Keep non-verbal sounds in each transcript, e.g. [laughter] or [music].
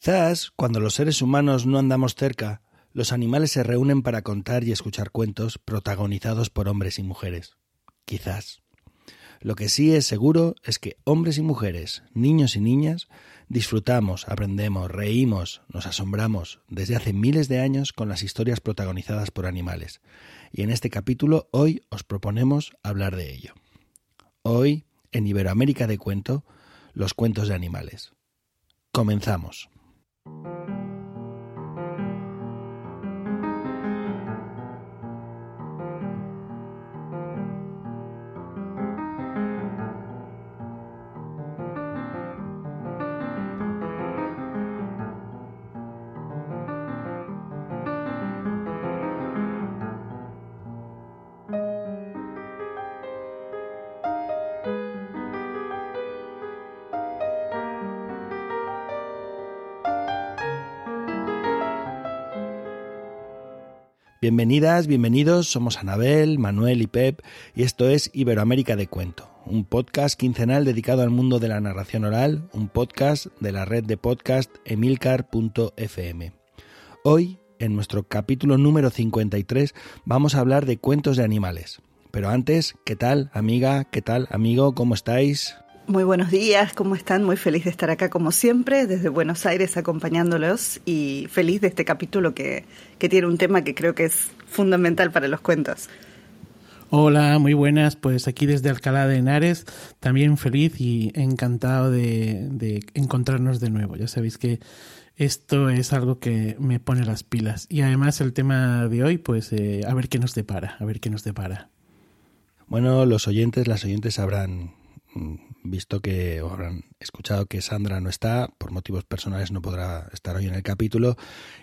Quizás, cuando los seres humanos no andamos cerca, los animales se reúnen para contar y escuchar cuentos protagonizados por hombres y mujeres. Quizás. Lo que sí es seguro es que hombres y mujeres, niños y niñas, disfrutamos, aprendemos, reímos, nos asombramos desde hace miles de años con las historias protagonizadas por animales. Y en este capítulo hoy os proponemos hablar de ello. Hoy, en Iberoamérica de Cuento, los cuentos de animales. Comenzamos. Música Bienvenidas, bienvenidos, somos Anabel, Manuel y Pep y esto es Iberoamérica de Cuento, un podcast quincenal dedicado al mundo de la narración oral, un podcast de la red de podcast emilcar.fm. Hoy, en nuestro capítulo número 53, vamos a hablar de cuentos de animales. Pero antes, ¿qué tal amiga? ¿Qué tal amigo? ¿Cómo estáis? Muy buenos días, ¿cómo están? Muy feliz de estar acá como siempre, desde Buenos Aires acompañándolos y feliz de este capítulo que, tiene un tema que creo que es fundamental para los cuentos. Hola, muy buenas, pues aquí desde Alcalá de Henares, también feliz y encantado de, encontrarnos de nuevo. Ya sabéis que esto es algo que me pone las pilas. Y además el tema de hoy, pues eh, a ver qué nos depara, a ver qué nos depara. Bueno, los oyentes, las oyentes sabrán Mm, visto que habrán escuchado que Sandra no está, por motivos personales no podrá estar hoy en el capítulo.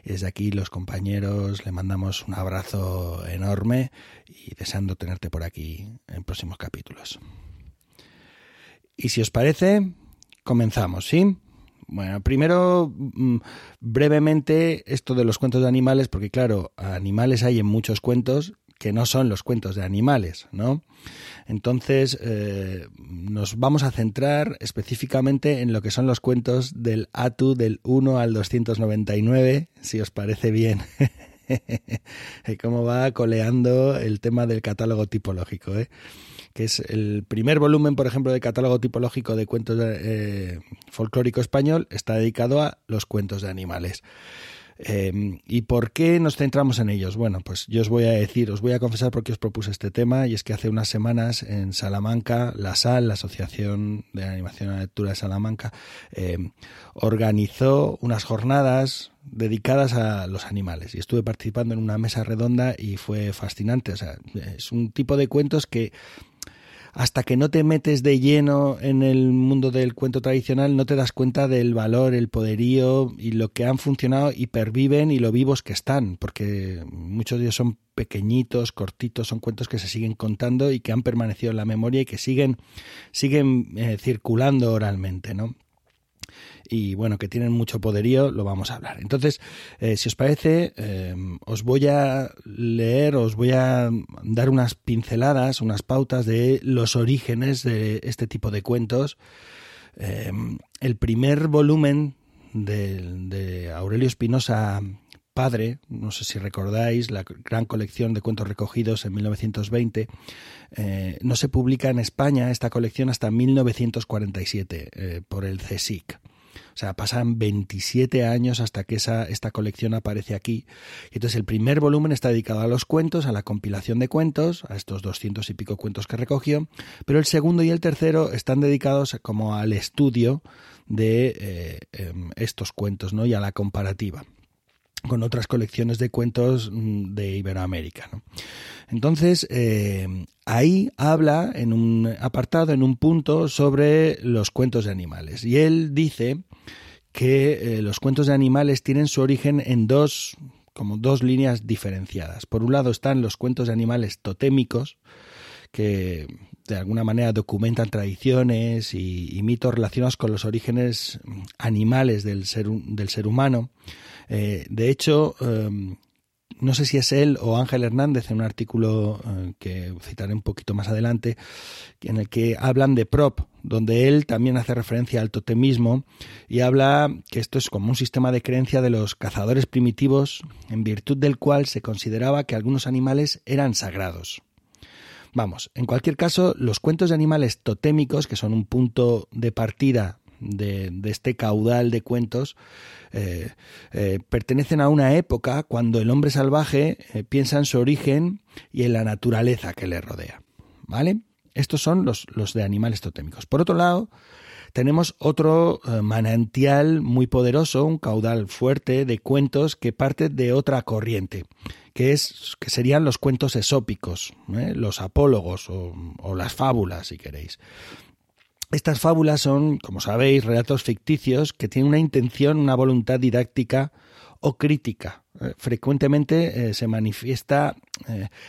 Y desde aquí los compañeros le mandamos un abrazo enorme y deseando tenerte por aquí en próximos capítulos. Y si os parece, comenzamos, ¿sí? Bueno, primero, mm, brevemente, esto de los cuentos de animales, porque claro, animales hay en muchos cuentos que no son los cuentos de animales, ¿no? Entonces, eh, nos vamos a centrar específicamente en lo que son los cuentos del ATU del 1 al 299, si os parece bien. [laughs] cómo va coleando el tema del catálogo tipológico, ¿eh? que es el primer volumen, por ejemplo, del catálogo tipológico de cuentos eh, folclórico español, está dedicado a los cuentos de animales. Em, ¿Y por qué nos centramos en ellos? Bueno, pues yo os voy a decir, os voy a confesar por qué os propuse este tema, y es que hace unas semanas en Salamanca, la SAL, la Asociación de Animación y la Lectura de Salamanca, em, organizó unas jornadas dedicadas a los animales y estuve participando en una mesa redonda y fue fascinante. O sea, es un tipo de cuentos que hasta que no te metes de lleno en el mundo del cuento tradicional, no te das cuenta del valor, el poderío y lo que han funcionado y perviven y lo vivos que están, porque muchos de ellos son pequeñitos, cortitos, son cuentos que se siguen contando y que han permanecido en la memoria y que siguen, siguen eh, circulando oralmente, ¿no? Y bueno, que tienen mucho poderío, lo vamos a hablar. Entonces, eh, si os parece, eh, os voy a leer, os voy a dar unas pinceladas, unas pautas de los orígenes de este tipo de cuentos. Eh, el primer volumen de, Aurelio Espinosa padre, no sé si recordáis, la gran colección de cuentos recogidos en 1920, no se publica en España esta colección hasta 1947 por el CSIC. O sea, pasan 27 años hasta que esa, esta colección aparece aquí. Y entonces el primer volumen está dedicado a los cuentos, a la compilación de cuentos, a estos 200 y pico cuentos que recogió, pero el segundo y el tercero están dedicados como al estudio de eh, em, estos cuentos ¿no? y a la comparativa con otras colecciones de cuentos mm, de Iberoamérica. Entonces, eh, ahí habla en un apartado, en un punto, sobre los cuentos de animales. Y él dice que eh, los cuentos de animales tienen su origen en dos, como dos líneas diferenciadas. Por un lado están los cuentos de animales totémicos, que de alguna manera documentan tradiciones y, mitos relacionados con los orígenes animales del ser, del ser humano. Eh, de hecho, em, no sé si es él o Ángel Hernández en un artículo eh, que citaré un poquito más adelante, en el que hablan de prop, donde él también hace referencia al totemismo y habla que esto es como un sistema de creencia de los cazadores primitivos en virtud del cual se consideraba que algunos animales eran sagrados. Vamos, en cualquier caso, los cuentos de animales totémicos, que son un punto de partida de, este caudal de cuentos, eh, eh, pertenecen a una época cuando el hombre salvaje eh, piensa en su origen y en la naturaleza que le rodea. ¿Vale? Estos son los, los de animales totémicos. Por otro lado, tenemos otro manantial muy poderoso, un caudal fuerte de cuentos que parte de otra corriente, que, es, que serían los cuentos esópicos, los apólogos o, las fábulas, si queréis. Estas fábulas son, como sabéis, relatos ficticios que tienen una intención, una voluntad didáctica o crítica. ¿eh? frecuentemente eh, se manifiesta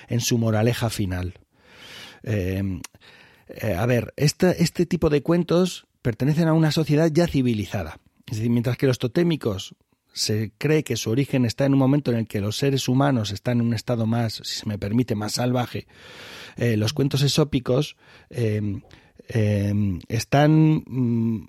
en su moraleja final. a ver, este, tipo de cuentos pertenecen a una sociedad ya civilizada. Es decir, mientras que los totémicos se cree que su origen está en un momento en el que los seres humanos están en un estado más, si se me permite, más salvaje. Eh, los cuentos esópicos eh, están mm,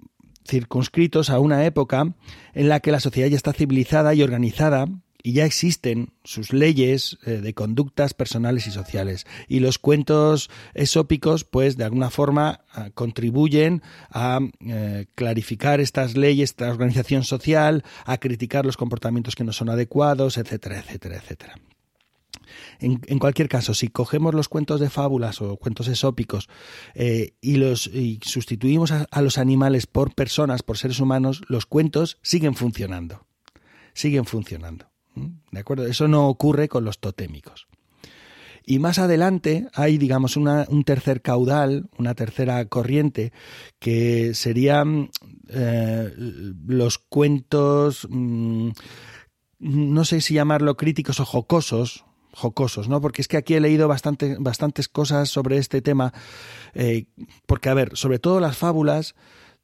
circunscritos a una época en la que la sociedad ya está civilizada y organizada y ya existen sus leyes eh, de conductas personales y sociales. Y los cuentos esópicos, pues de alguna forma ah, contribuyen a eh, clarificar estas leyes, esta organización social, a criticar los comportamientos que no son adecuados, etcétera, etcétera, etcétera. En, cualquier caso, si cogemos los cuentos de fábulas o cuentos esópicos eh, y los sustituimos a los animales por personas, por seres humanos, los cuentos siguen funcionando. Siguen funcionando. ¿De acuerdo? Eso no ocurre con los totémicos. Y más adelante hay, digamos, un tercer caudal, una tercera corriente, que serían eh, los cuentos, mm, no sé si llamarlo críticos o jocosos, jocosos, ¿no? Porque es que aquí he leído bastante, bastantes cosas sobre este tema, eh, porque, a ver, sobre todo las fábulas,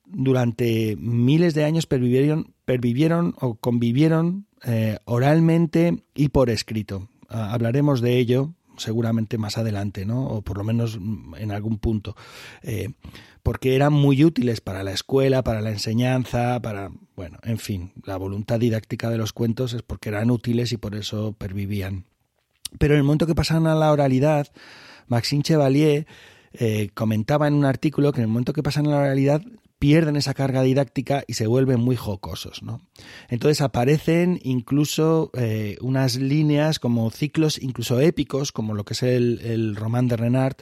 durante miles de años pervivieron, pervivieron o convivieron eh, oralmente y por escrito. Ah, hablaremos de ello seguramente más adelante, ¿no? O por lo menos mm, en algún punto. Eh, porque eran muy útiles para la escuela, para la enseñanza, para, bueno, en fin, la voluntad didáctica de los cuentos es porque eran útiles y por eso pervivían. Pero en el momento que pasaron a la oralidad, Maxime Chevalier eh, comentaba en un artículo que en el momento que pasan a la oralidad pierden esa carga didáctica y se vuelven muy jocosos. ¿no? Entonces aparecen incluso eh, unas líneas como ciclos incluso épicos, como lo que es el, el román de Renard,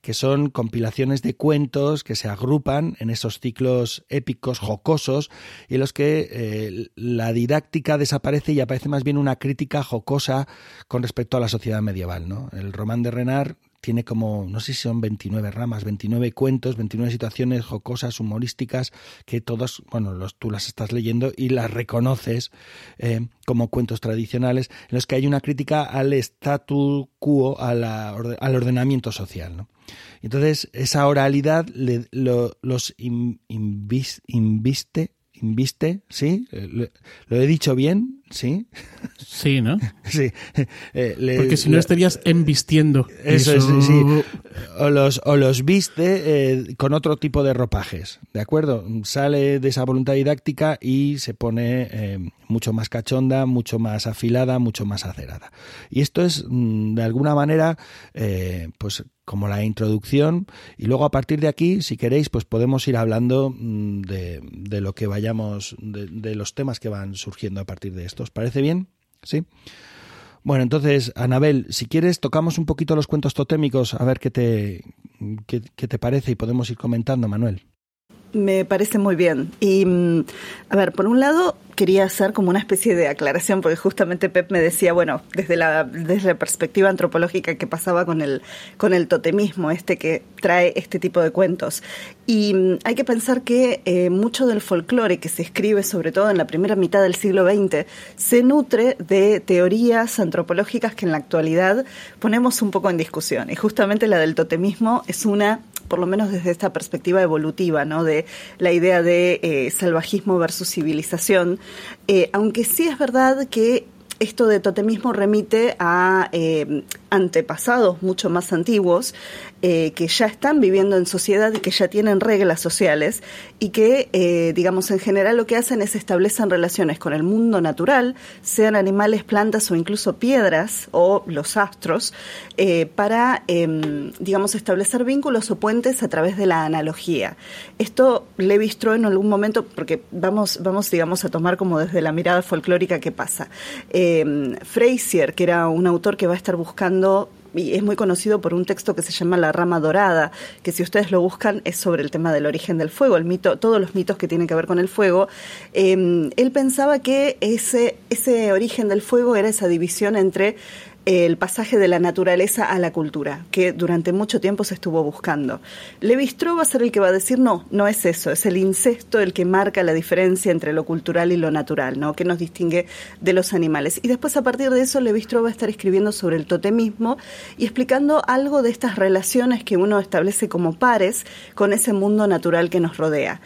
que son compilaciones de cuentos que se agrupan en esos ciclos épicos, jocosos, y en los que eh, la didáctica desaparece y aparece más bien una crítica jocosa con respecto a la sociedad medieval. ¿no? El román de Renard tiene como, no sé si son 29 ramas, 29 cuentos, 29 situaciones jocosas, humorísticas, que todos, bueno, los, tú las estás leyendo y las reconoces eh, como cuentos tradicionales, en los que hay una crítica al statu quo, al ordenamiento social. Entonces, esa oralidad los inviste, inviste, ¿sí? ¿Lo he dicho bien? ¿Sí? Sí, ¿no? [laughs] sí. Eh, Porque si no estarías embistiendo. Eso, Es, sí. O los, o los viste eh, con otro tipo de ropajes, ¿de acuerdo? Sale de esa voluntad didáctica y se pone eh, mucho más cachonda, mucho más afilada, mucho más acerada. Y esto es, mm, de alguna manera, pues como la introducción y luego a partir de aquí, si queréis, pues podemos ir hablando mm, de, de lo que vayamos, de, de los temas que van surgiendo a partir de esto. ¿Os parece bien? ¿Sí? Bueno, entonces, Anabel, si quieres, tocamos un poquito los cuentos totémicos, a ver qué te, qué te parece y podemos ir comentando, Manuel. Me parece muy bien. Y, mm, a ver, por un lado, quería hacer como una especie de aclaración, porque justamente Pep me decía, bueno, desde la, desde la perspectiva antropológica que pasaba con el, con el totemismo, este que trae este tipo de cuentos. Y mm, hay que pensar que eh, mucho del folclore que se escribe, sobre todo en la primera mitad del siglo XX, se nutre de teorías antropológicas que en la actualidad ponemos un poco en discusión. Y justamente la del totemismo es una por lo menos desde esta perspectiva evolutiva, ¿no? De la idea de eh, salvajismo versus civilización. Eh, aunque sí es verdad que esto de totemismo remite a eh, antepasados mucho más antiguos eh, que ya están viviendo en sociedad y que ya tienen reglas sociales y que, eh, digamos, en general lo que hacen es establecen relaciones con el mundo natural, sean animales, plantas o incluso piedras o los astros, para, em, digamos, establecer vínculos o puentes a través de la analogía. Esto le visto en algún momento, porque vamos, vamos, digamos, a tomar como desde la mirada folclórica qué pasa. Frazier, que era un autor que va a estar buscando y es muy conocido por un texto que se llama La rama dorada, que si ustedes lo buscan es sobre el tema del origen del fuego, el mito, todos los mitos que tienen que ver con el fuego. Eh, él pensaba que ese origen del fuego era esa división entre el pasaje de la naturaleza a la cultura, que durante mucho tiempo se estuvo buscando. Levi va a ser el que va a decir, no, no es eso, es el incesto el que marca la diferencia entre lo cultural y lo natural, ¿no? que nos distingue de los animales. Y después a partir de eso Levi Strauss va a estar escribiendo sobre el totemismo y explicando algo de estas relaciones que uno establece como pares con ese mundo natural que nos rodea.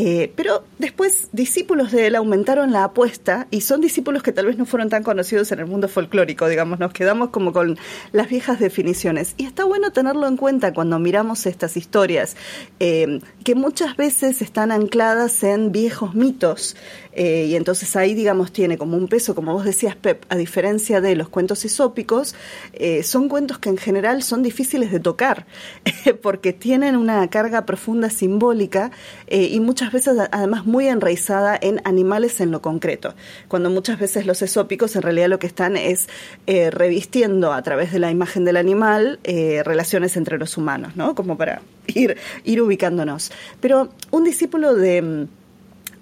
Eh, pero después discípulos de él aumentaron la apuesta y son discípulos que tal vez no fueron tan conocidos en el mundo folclórico, digamos, nos quedamos como con las viejas definiciones. Y está bueno tenerlo en cuenta cuando miramos estas historias, eh, que muchas veces están ancladas en viejos mitos eh, y entonces ahí, digamos, tiene como un peso, como vos decías, Pep, a diferencia de los cuentos esópicos, son cuentos que en general son difíciles de tocar [laughs] porque tienen una carga profunda simbólica y muchas veces además muy enraizada en animales en lo concreto, cuando muchas veces los esópicos en realidad lo que están es eh, revistiendo a través de la imagen del animal eh, relaciones entre los humanos, ¿no? Como para [laughs] ir, ir ubicándonos. Pero un discípulo de mm,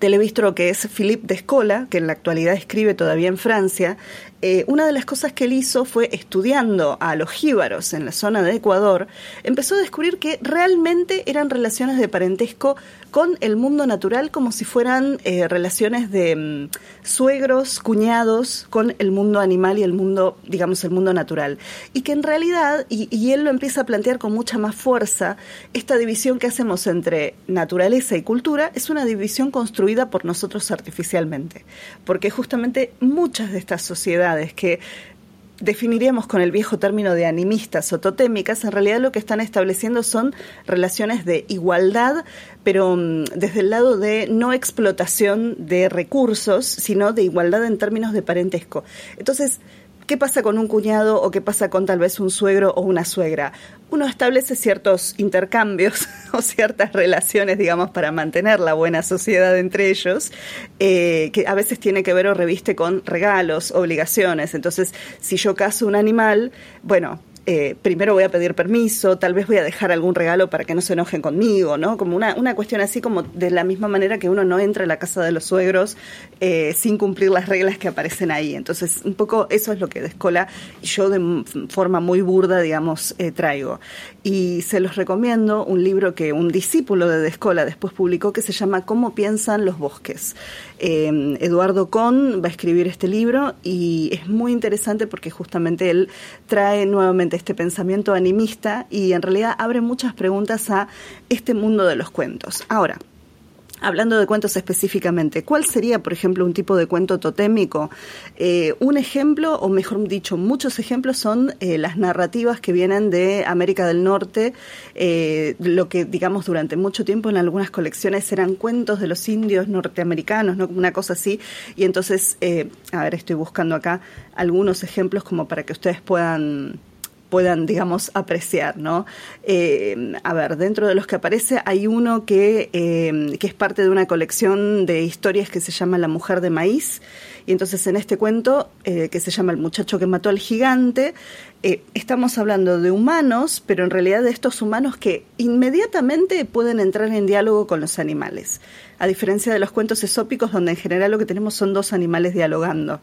Televistro que es Philippe Descola, que en la actualidad escribe todavía en Francia, eh, una de las cosas que él hizo fue estudiando a los jíbaros en la zona de Ecuador, empezó a descubrir que realmente eran relaciones de parentesco con el mundo natural como si fueran eh, relaciones de mm, suegros, cuñados con el mundo animal y el mundo, digamos, el mundo natural. Y que en realidad, y, y él lo empieza a plantear con mucha más fuerza, esta división que hacemos entre naturaleza y cultura es una división construida por nosotros artificialmente. Porque justamente muchas de estas sociedades que definiríamos con el viejo término de animistas o totémicas, en realidad lo que están estableciendo son relaciones de igualdad, pero mm, desde el lado de no explotación de recursos, sino de igualdad en términos de parentesco. Entonces, ¿Qué pasa con un cuñado o qué pasa con tal vez un suegro o una suegra? Uno establece ciertos intercambios [laughs] o ciertas relaciones, digamos, para mantener la buena sociedad entre ellos, eh, que a veces tiene que ver o reviste con regalos, obligaciones. Entonces, si yo caso un animal, bueno, eh, primero voy a pedir permiso, tal vez voy a dejar algún regalo para que no se enojen conmigo, ¿no? Como una, una cuestión así como de la misma manera que uno no entra a la casa de los suegros eh, sin cumplir las reglas que aparecen ahí. Entonces, un poco eso es lo que Descola yo de forma muy burda, digamos, eh, traigo. Y se los recomiendo un libro que un discípulo de Descola después publicó que se llama Cómo piensan los bosques. Eduardo Con va a escribir este libro y es muy interesante porque justamente él trae nuevamente este pensamiento animista y en realidad abre muchas preguntas a este mundo de los cuentos. Ahora, Hablando de cuentos específicamente, ¿cuál sería, por ejemplo, un tipo de cuento totémico? Eh, un ejemplo, o mejor dicho, muchos ejemplos son eh, las narrativas que vienen de América del Norte, eh, lo que, digamos, durante mucho tiempo en algunas colecciones eran cuentos de los indios norteamericanos, ¿no? una cosa así. Y entonces, a ver, estoy buscando acá algunos ejemplos como para que ustedes puedan puedan, digamos, apreciar, ¿no? Eh, a ver, dentro de los que aparece hay uno que, eh, que es parte de una colección de historias que se llama La mujer de maíz, y entonces en este cuento, eh, que se llama El muchacho que mató al gigante, estamos hablando de humanos, pero en realidad de estos humanos que inmediatamente pueden entrar en diálogo con los animales a diferencia de los cuentos esópicos donde en general lo que tenemos son dos animales dialogando.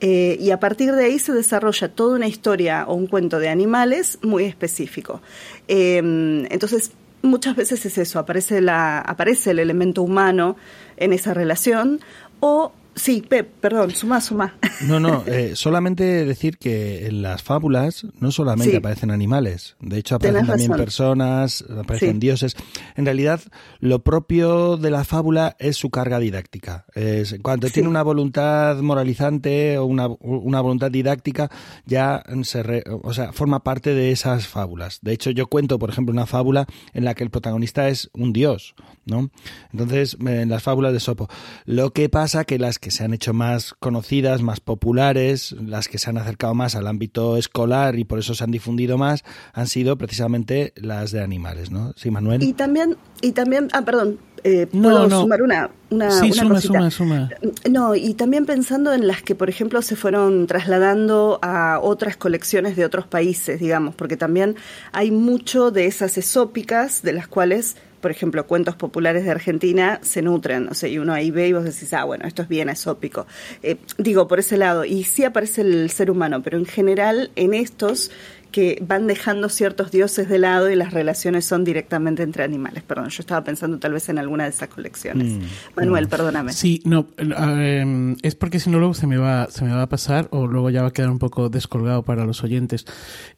Eh, y a partir de ahí se desarrolla toda una historia o un cuento de animales muy específico. Entonces, muchas veces es eso, aparece, la, aparece el elemento humano en esa relación o Sí, Pep, perdón, suma, suma. No, no, [laughs] eh, solamente decir que en las fábulas no solamente aparecen animales, de hecho aparecen también personas, aparecen dioses. En realidad, lo propio de la fábula es su carga didáctica. Es, cuando tiene una voluntad moralizante o una, una voluntad didáctica, ya se o sea, forma parte de esas fábulas. De hecho, yo cuento, por ejemplo, una fábula en la que el protagonista es un dios, ¿no? Entonces, en las fábulas de Sopo. Lo que pasa que las que se han hecho más conocidas, más populares, las que se han acercado más al ámbito escolar y por eso se han difundido más, han sido precisamente las de animales, ¿no? Sí, Manuel. Y también, y también, ah, perdón, eh, puedo sumar una, una, sí, suma, Suma, suma. No, y también pensando en las que, por ejemplo, se fueron trasladando a otras colecciones de otros países, digamos, porque también hay mucho de esas esópicas de las cuales por ejemplo, cuentos populares de Argentina se nutren, o sea, y uno ahí ve y vos decís, ah, bueno, esto es bien esópico. Eh, digo, por ese lado, y sí aparece el ser humano, pero en general en estos que van dejando ciertos dioses de lado y las relaciones son directamente entre animales. Perdón, yo estaba pensando tal vez en alguna de esas colecciones. Mm, Manuel, perdóname. Sí, no, em, es porque si no luego se me va se me va a pasar o luego ya va a quedar un poco descolgado para los oyentes.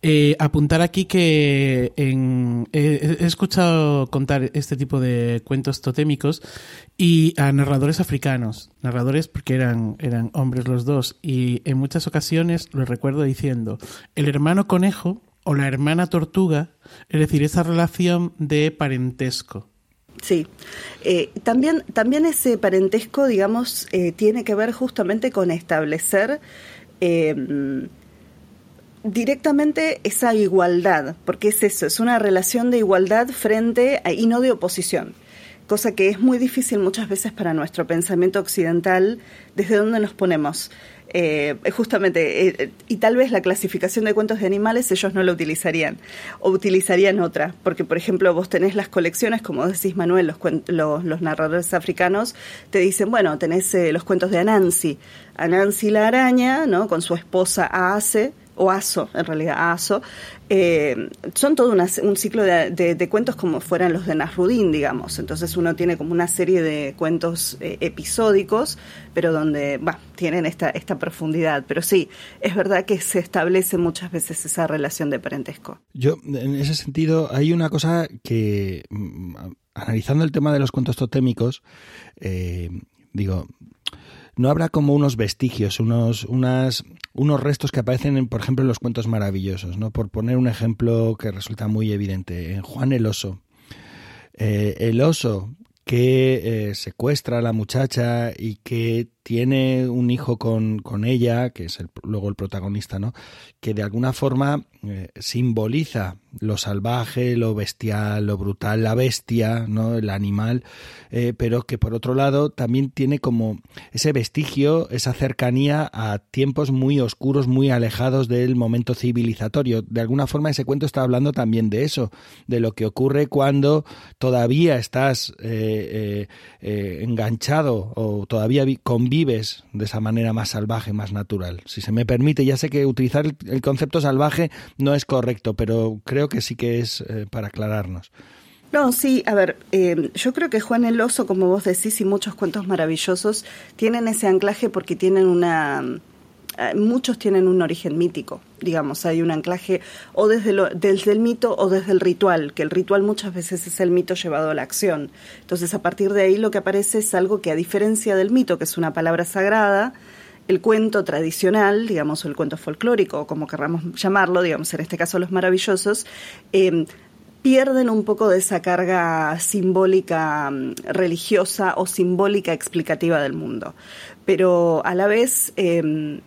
Eh, apuntar aquí que en, he escuchado contar este tipo de cuentos totémicos y a narradores africanos, narradores porque eran, eran hombres los dos, y en muchas ocasiones lo recuerdo diciendo, el hermano conejo o la hermana tortuga, es decir, esa relación de parentesco. Sí, eh, también, también ese parentesco, digamos, eh, tiene que ver justamente con establecer em, directamente esa igualdad, porque es eso, es una relación de igualdad frente a, y no de oposición cosa que es muy difícil muchas veces para nuestro pensamiento occidental, desde dónde nos ponemos. Eh, justamente, eh, y tal vez la clasificación de cuentos de animales ellos no lo utilizarían, o utilizarían otra, porque por ejemplo vos tenés las colecciones, como decís Manuel, los, los, los narradores africanos te dicen, bueno, tenés eh, los cuentos de Anansi, Anansi la araña, ¿no? con su esposa Aase, o Aso, en realidad Aso, eh, son todo un ciclo de, cuentos como fueran los de Nasrudin, digamos. Entonces uno tiene como una serie de cuentos eh, episódicos, pero donde tienen esta, esta profundidad. Pero sí, es verdad que se establece muchas veces esa relación de parentesco. Yo, en ese sentido, hay una cosa que, mm, analizando el tema de los cuentos totémicos, eh, digo, no habrá como unos vestigios, unos, unas, unos restos que aparecen, en, por ejemplo, en los cuentos maravillosos, ¿no? Por poner un ejemplo que resulta muy evidente, en Juan el oso. Eh, el oso que eh, secuestra a la muchacha y que tiene un hijo con, con ella, que es luego el protagonista, ¿no? Que de alguna forma eh, simboliza lo salvaje, lo bestial, lo brutal, la bestia, ¿no? El animal, eh, pero que por otro lado también tiene como ese vestigio, esa cercanía a tiempos muy oscuros, muy alejados del momento civilizatorio. De alguna forma ese cuento está hablando también de eso, de lo que ocurre cuando todavía estás eh, enganchado o todavía convives vives de esa manera más salvaje, más natural. Si se me permite, ya sé que utilizar el, concepto salvaje no es correcto, pero creo que sí que es eh, para aclararnos. No, sí, a ver, eh, yo creo que Juan el Oso, como vos decís, y muchos cuentos maravillosos, tienen ese anclaje porque tienen una muchos tienen un origen mítico, digamos, hay un anclaje o desde, lo, desde el mito o desde el ritual, que el ritual muchas veces es el mito llevado a la acción. Entonces, a partir de ahí lo que aparece es algo que a diferencia del mito, que es una palabra sagrada, el cuento tradicional, digamos, o el cuento folclórico, o como querramos llamarlo, digamos, en este caso los maravillosos, eh, pierden un poco de esa carga simbólica mm, religiosa o simbólica explicativa del mundo. Pero a la vez eh,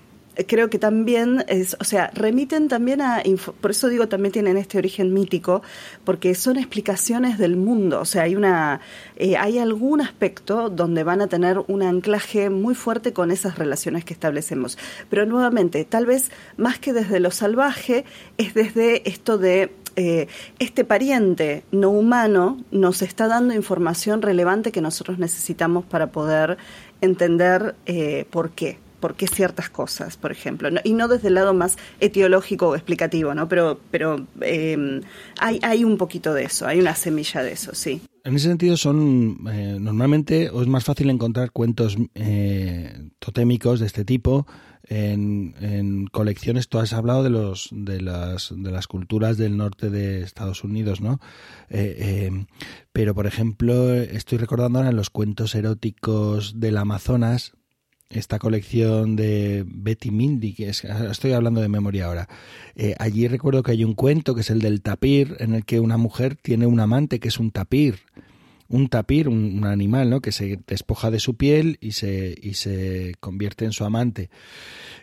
creo que también es, o sea, remiten también a, por eso digo también tienen este origen mítico, porque son explicaciones del mundo, o sea, hay una, eh, hay algún aspecto donde van a tener un anclaje muy fuerte con esas relaciones que establecemos. Pero nuevamente, tal vez más que desde lo salvaje, es desde esto de eh, este pariente no humano nos está dando información relevante que nosotros necesitamos para poder entender eh, por qué. Por qué ciertas cosas, por ejemplo, y no desde el lado más etiológico o explicativo, ¿no? Pero, pero em, hay, hay un poquito de eso, hay una semilla de eso, sí. En ese sentido son eh, normalmente o es más fácil encontrar cuentos eh, totémicos de este tipo en, colecciones. Tú has hablado de los de las de las culturas del norte de Estados Unidos, ¿no? Eh, pero por ejemplo estoy recordando ahora los cuentos eróticos del Amazonas esta colección de Betty Mindy, que es, estoy hablando de memoria ahora. Eh, allí recuerdo que hay un cuento que es el del tapir, en el que una mujer tiene un amante que es un tapir. Un tapir, un, animal, ¿no? Que se despoja de su piel y se, y se convierte en su amante.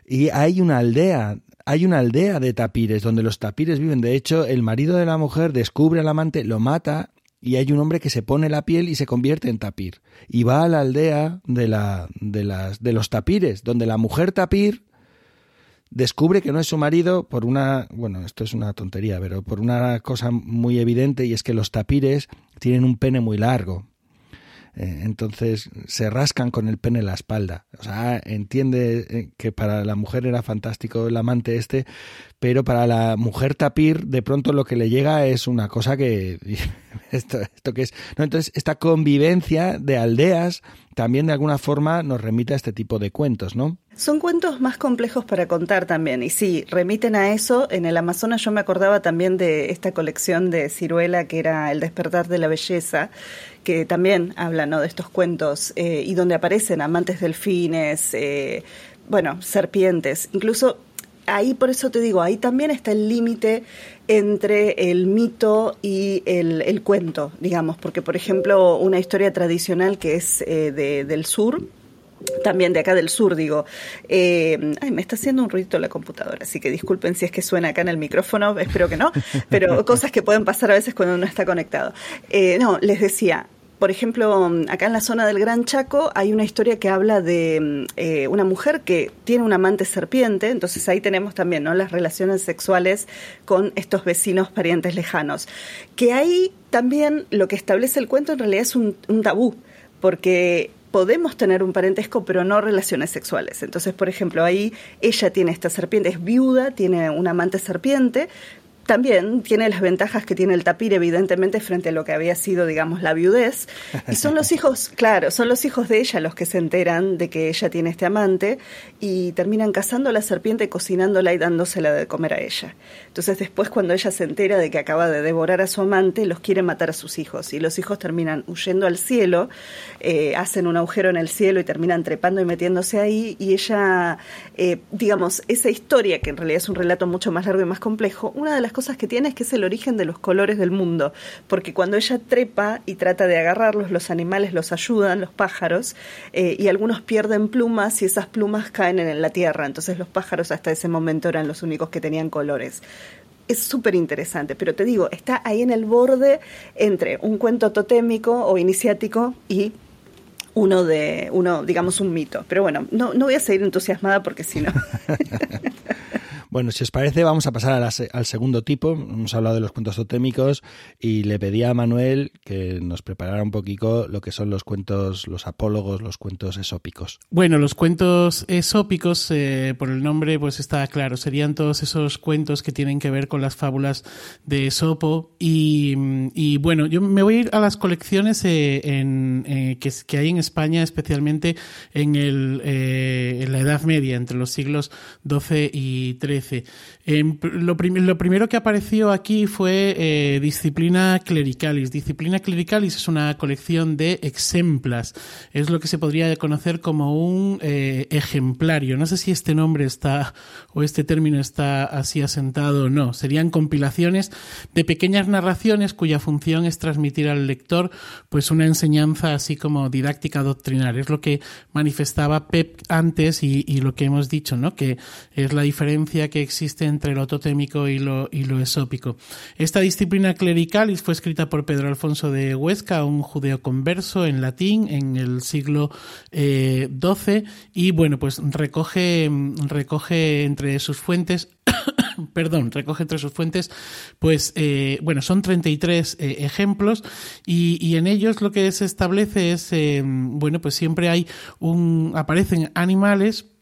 Y hay una aldea, hay una aldea de tapires donde los tapires viven. De hecho, el marido de la mujer descubre al amante, lo mata y hay un hombre que se pone la piel y se convierte en tapir. Y va a la aldea de, la, de, las, de los tapires, donde la mujer tapir descubre que no es su marido por una, bueno, esto es una tontería, pero por una cosa muy evidente y es que los tapires tienen un pene muy largo. Eh, entonces se rascan con el pene en la espalda. O sea, entiende eh, que para la mujer era fantástico el amante este, pero para la mujer tapir de pronto lo que le llega es una cosa que [laughs] esto, esto que es no entonces esta convivencia de aldeas también de alguna forma nos remite a este tipo de cuentos no son cuentos más complejos para contar también y sí remiten a eso. En el Amazonas yo me acordaba también de esta colección de Ciruela que era el despertar de la belleza que también habla ¿no? de estos cuentos eh, y donde aparecen amantes delfines eh, bueno serpientes incluso ahí por eso te digo, ahí también está el límite entre el mito y el, cuento, digamos, porque por ejemplo una historia tradicional que es eh, de, del sur, también de acá del sur, digo. Eh, ay, me está haciendo un ruido la computadora, así que disculpen si es que suena acá en el micrófono, espero que no, [laughs] pero cosas que pueden pasar a veces cuando uno está conectado. Eh, no, les decía, por ejemplo, acá en la zona del Gran Chaco hay una historia que habla de eh, una mujer que tiene un amante serpiente, entonces ahí tenemos también ¿no? las relaciones sexuales con estos vecinos parientes lejanos. Que ahí también lo que establece el cuento en realidad es un, un tabú, porque podemos tener un parentesco, pero no relaciones sexuales. Entonces, por ejemplo, ahí ella tiene esta serpiente, es viuda, tiene un amante serpiente, también tiene las ventajas que tiene el tapir, evidentemente, frente a lo que había sido, digamos, la viudez. Y son los [laughs] hijos, claro, son los hijos de ella los que se enteran de que ella tiene este amante y terminan cazando a la serpiente, cocinándola y dándosela de comer a ella. Entonces, después, cuando ella se entera de que acaba de devorar a su amante, los quiere matar a sus hijos. Y los hijos terminan huyendo al cielo, eh, hacen un agujero en el cielo y terminan trepando y metiéndose ahí. Y ella, eh, digamos, esa historia, que en realidad es un relato mucho más largo y más complejo, una de las cosas que tiene es que es el origen de los colores del mundo, porque cuando ella trepa y trata de agarrarlos, los animales los ayudan, los pájaros, eh, y algunos pierden plumas y esas plumas caen en la tierra, entonces los pájaros hasta ese momento eran los únicos que tenían colores es súper interesante, pero te digo, está ahí en el borde entre un cuento totémico o iniciático y uno de, uno, digamos, un mito. Pero bueno, no, no voy a seguir entusiasmada porque si no. [laughs] Bueno, si os parece, vamos a pasar al segundo tipo. Hemos hablado de los cuentos totémicos y le pedí a Manuel que nos preparara un poquito lo que son los cuentos, los apólogos, los cuentos esópicos. Bueno, los cuentos esópicos, eh, por el nombre, pues está claro, serían todos esos cuentos que tienen que ver con las fábulas de Esopo. Y, bueno, yo me voy a ir a las colecciones eh, eh, que, hay en España, especialmente en, el, en la Edad Media, entre los siglos XII y XIII Em, lo, primero que apareció aquí fue eh, Disciplina Clericalis. Disciplina Clericalis es una colección de exemplas. Es lo que se podría conocer como un eh, ejemplario. No sé si este nombre está o este término está así asentado o no. Serían compilaciones de pequeñas narraciones cuya función es transmitir al lector pues una enseñanza así como didáctica doctrinal. Es lo que manifestaba Pep antes y, lo que hemos dicho, ¿no? Que es la diferencia que existe entre lo totémico y lo, esópico. Esta disciplina clerical fue escrita por Pedro Alfonso de Huesca, un judeo converso en latín en el siglo XII eh, y bueno, pues recoge, recoge entre sus fuentes [coughs] perdón, recoge entre sus fuentes, pues, eh, bueno, son 33 eh, ejemplos y, en ellos lo que se establece es, bueno, pues siempre hay un, aparecen animales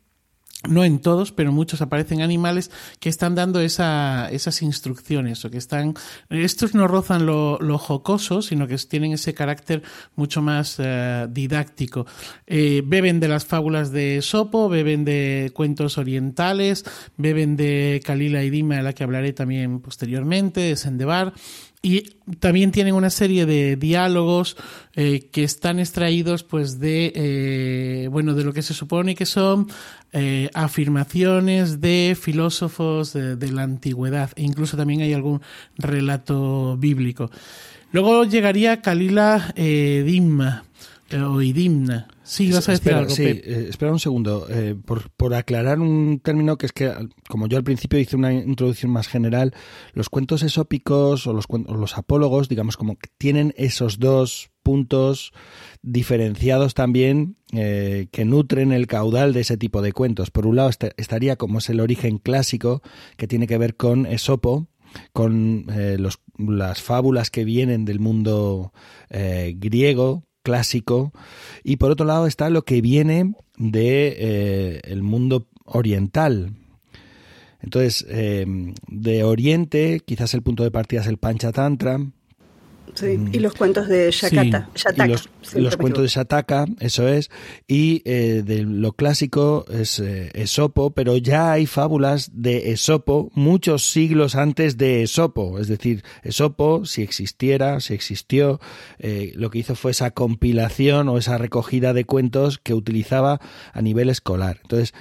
no en todos, pero muchos aparecen animales que están dando esa, esas instrucciones o que están, estos no rozan lo, lo jocoso, sino que tienen ese carácter mucho más eh, didáctico. Eh, beben de las fábulas de Sopo, beben de cuentos orientales, beben de Kalila y Dima, de la que hablaré también posteriormente, de Sendebar, y también tienen una serie de diálogos eh, que están extraídos pues de eh, bueno de lo que se supone que son eh, afirmaciones de filósofos de, la antigüedad. E incluso también hay algún relato bíblico. Luego llegaría Kalila Dimma o Idimna Sí, vas a decir espera, algo. Sí, eh, espera un segundo. Eh, por, por, aclarar un término que es que, como yo al principio hice una introducción más general, los cuentos esópicos o los, o los apólogos, digamos, como que tienen esos dos puntos diferenciados también eh, que nutren el caudal de ese tipo de cuentos. Por un lado est estaría como es el origen clásico, que tiene que ver con Esopo, con eh, los, las fábulas que vienen del mundo eh, griego, clásico. Y por otro lado está lo que viene de eh, el mundo oriental. Entonces eh, de oriente quizás el punto de partida es el panchatantra Sí, y los cuentos de Shakata, sí. Shataka. Los cuentos de Shataka, eso es. Y eh, de lo clásico es eh, Esopo, pero ya hay fábulas de Esopo muchos siglos antes de Esopo. Es decir, Esopo, si existiera, si existió, eh, lo que hizo fue esa compilación o esa recogida de cuentos que utilizaba a nivel escolar. Entonces,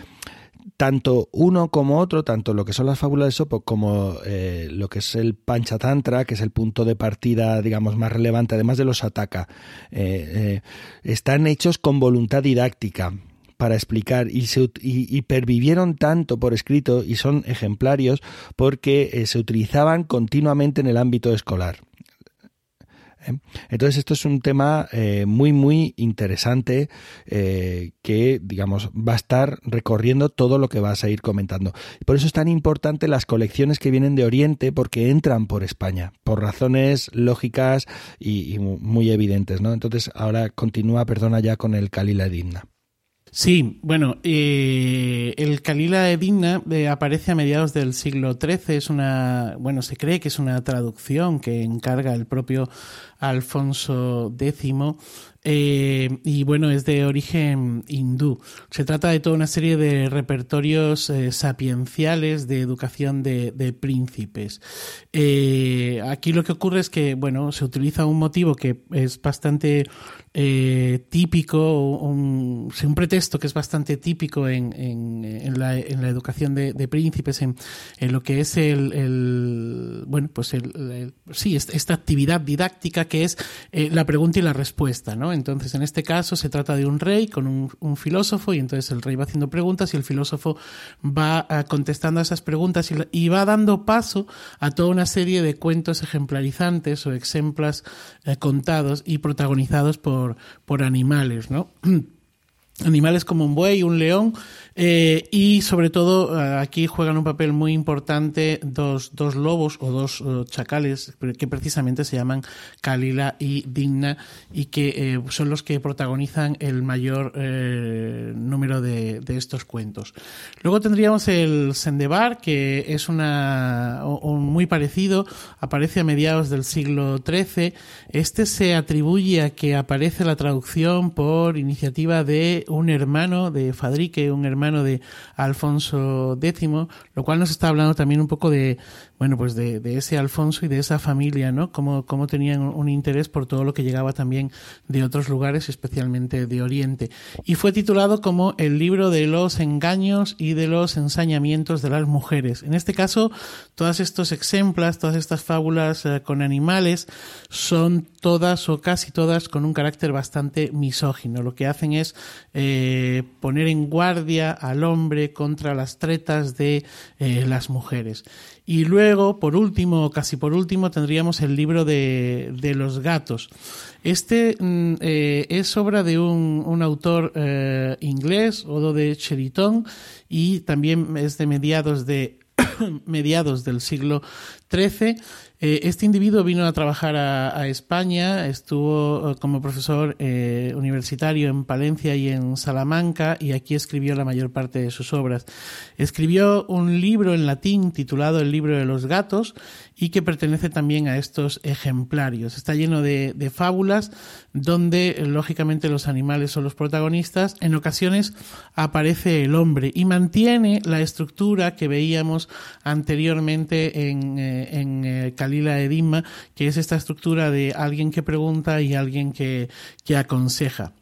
tanto uno como otro, tanto lo que son las fábulas de Sopo como eh, lo que es el Panchatantra, que es el punto de partida, digamos, más relevante, además de los Ataka, eh, eh, están hechos con voluntad didáctica para explicar y, se, y, y, pervivieron tanto por escrito y son ejemplarios porque se utilizaban continuamente en el ámbito escolar. Entonces esto es un tema eh, muy muy interesante eh, que digamos va a estar recorriendo todo lo que vas a ir comentando. Por eso es tan importante las colecciones que vienen de Oriente porque entran por España por razones lógicas y, muy evidentes, ¿no? Entonces ahora continúa, perdona ya con el Kalila Edimna. Sí, bueno, eh, el Kalila Edimna eh, aparece a mediados del siglo XIII. Es una, bueno, se cree que es una traducción que encarga el propio Alfonso X. Eh, y bueno, es de origen hindú. Se trata de toda una serie de repertorios eh, sapienciales de educación de, de príncipes. Eh, aquí lo que ocurre es que, bueno, se utiliza un motivo que es bastante típico, un, un, pretexto que es bastante típico en, en, la, educación de, de príncipes, en, lo que es el, el bueno, pues el, sí, esta actividad didáctica que es eh, la pregunta y la respuesta, ¿no? Entonces, en este caso se trata de un rey con un, filósofo y entonces el rey va haciendo preguntas y el filósofo va uh, contestando a esas preguntas y, va dando paso a toda una serie de cuentos ejemplarizantes o ejemplas eh, contados y protagonizados por, por animales, ¿no? [clears throat] animales como un buey, un león, eh, y sobre todo aquí juegan un papel muy importante dos, dos lobos o dos uh, chacales que precisamente se llaman Kalila y Digna y que eh, son los que protagonizan el mayor eh, número de, de, estos cuentos. Luego tendríamos el Sendebar, que es una, un muy parecido, aparece a mediados del siglo XIII. Este se atribuye a que aparece la traducción por iniciativa de un hermano de Fadrique, un hermano de Alfonso X, lo cual nos está hablando también un poco de, bueno, pues de, ese Alfonso y de esa familia, ¿no? Cómo, cómo tenían un interés por todo lo que llegaba también de otros lugares, especialmente de Oriente. Y fue titulado como el libro de los engaños y de los ensañamientos de las mujeres. En este caso, todas estos ejemplos, todas estas fábulas eh, con animales son todas o casi todas con un carácter bastante misógino. Lo que hacen es eh, poner en guardia al hombre contra las tretas de eh, las mujeres. Y luego, por último, casi por último, tendríamos el libro de, de los gatos. Este mm, eh, es obra de un, un autor eh, inglés, Odo de Cheriton, y también es de mediados de [coughs] mediados del siglo XIII Eh, este individuo vino a trabajar a, España, estuvo eh, como profesor eh, universitario en Palencia y en Salamanca y aquí escribió la mayor parte de sus obras. Escribió un libro en latín titulado El libro de los gatos y que pertenece también a estos ejemplarios. Está lleno de, de fábulas donde lógicamente los animales son los protagonistas. En ocasiones aparece el hombre y mantiene la estructura que veíamos anteriormente en, en Lila Edima, que es esta estructura de alguien que pregunta y alguien que, que aconseja.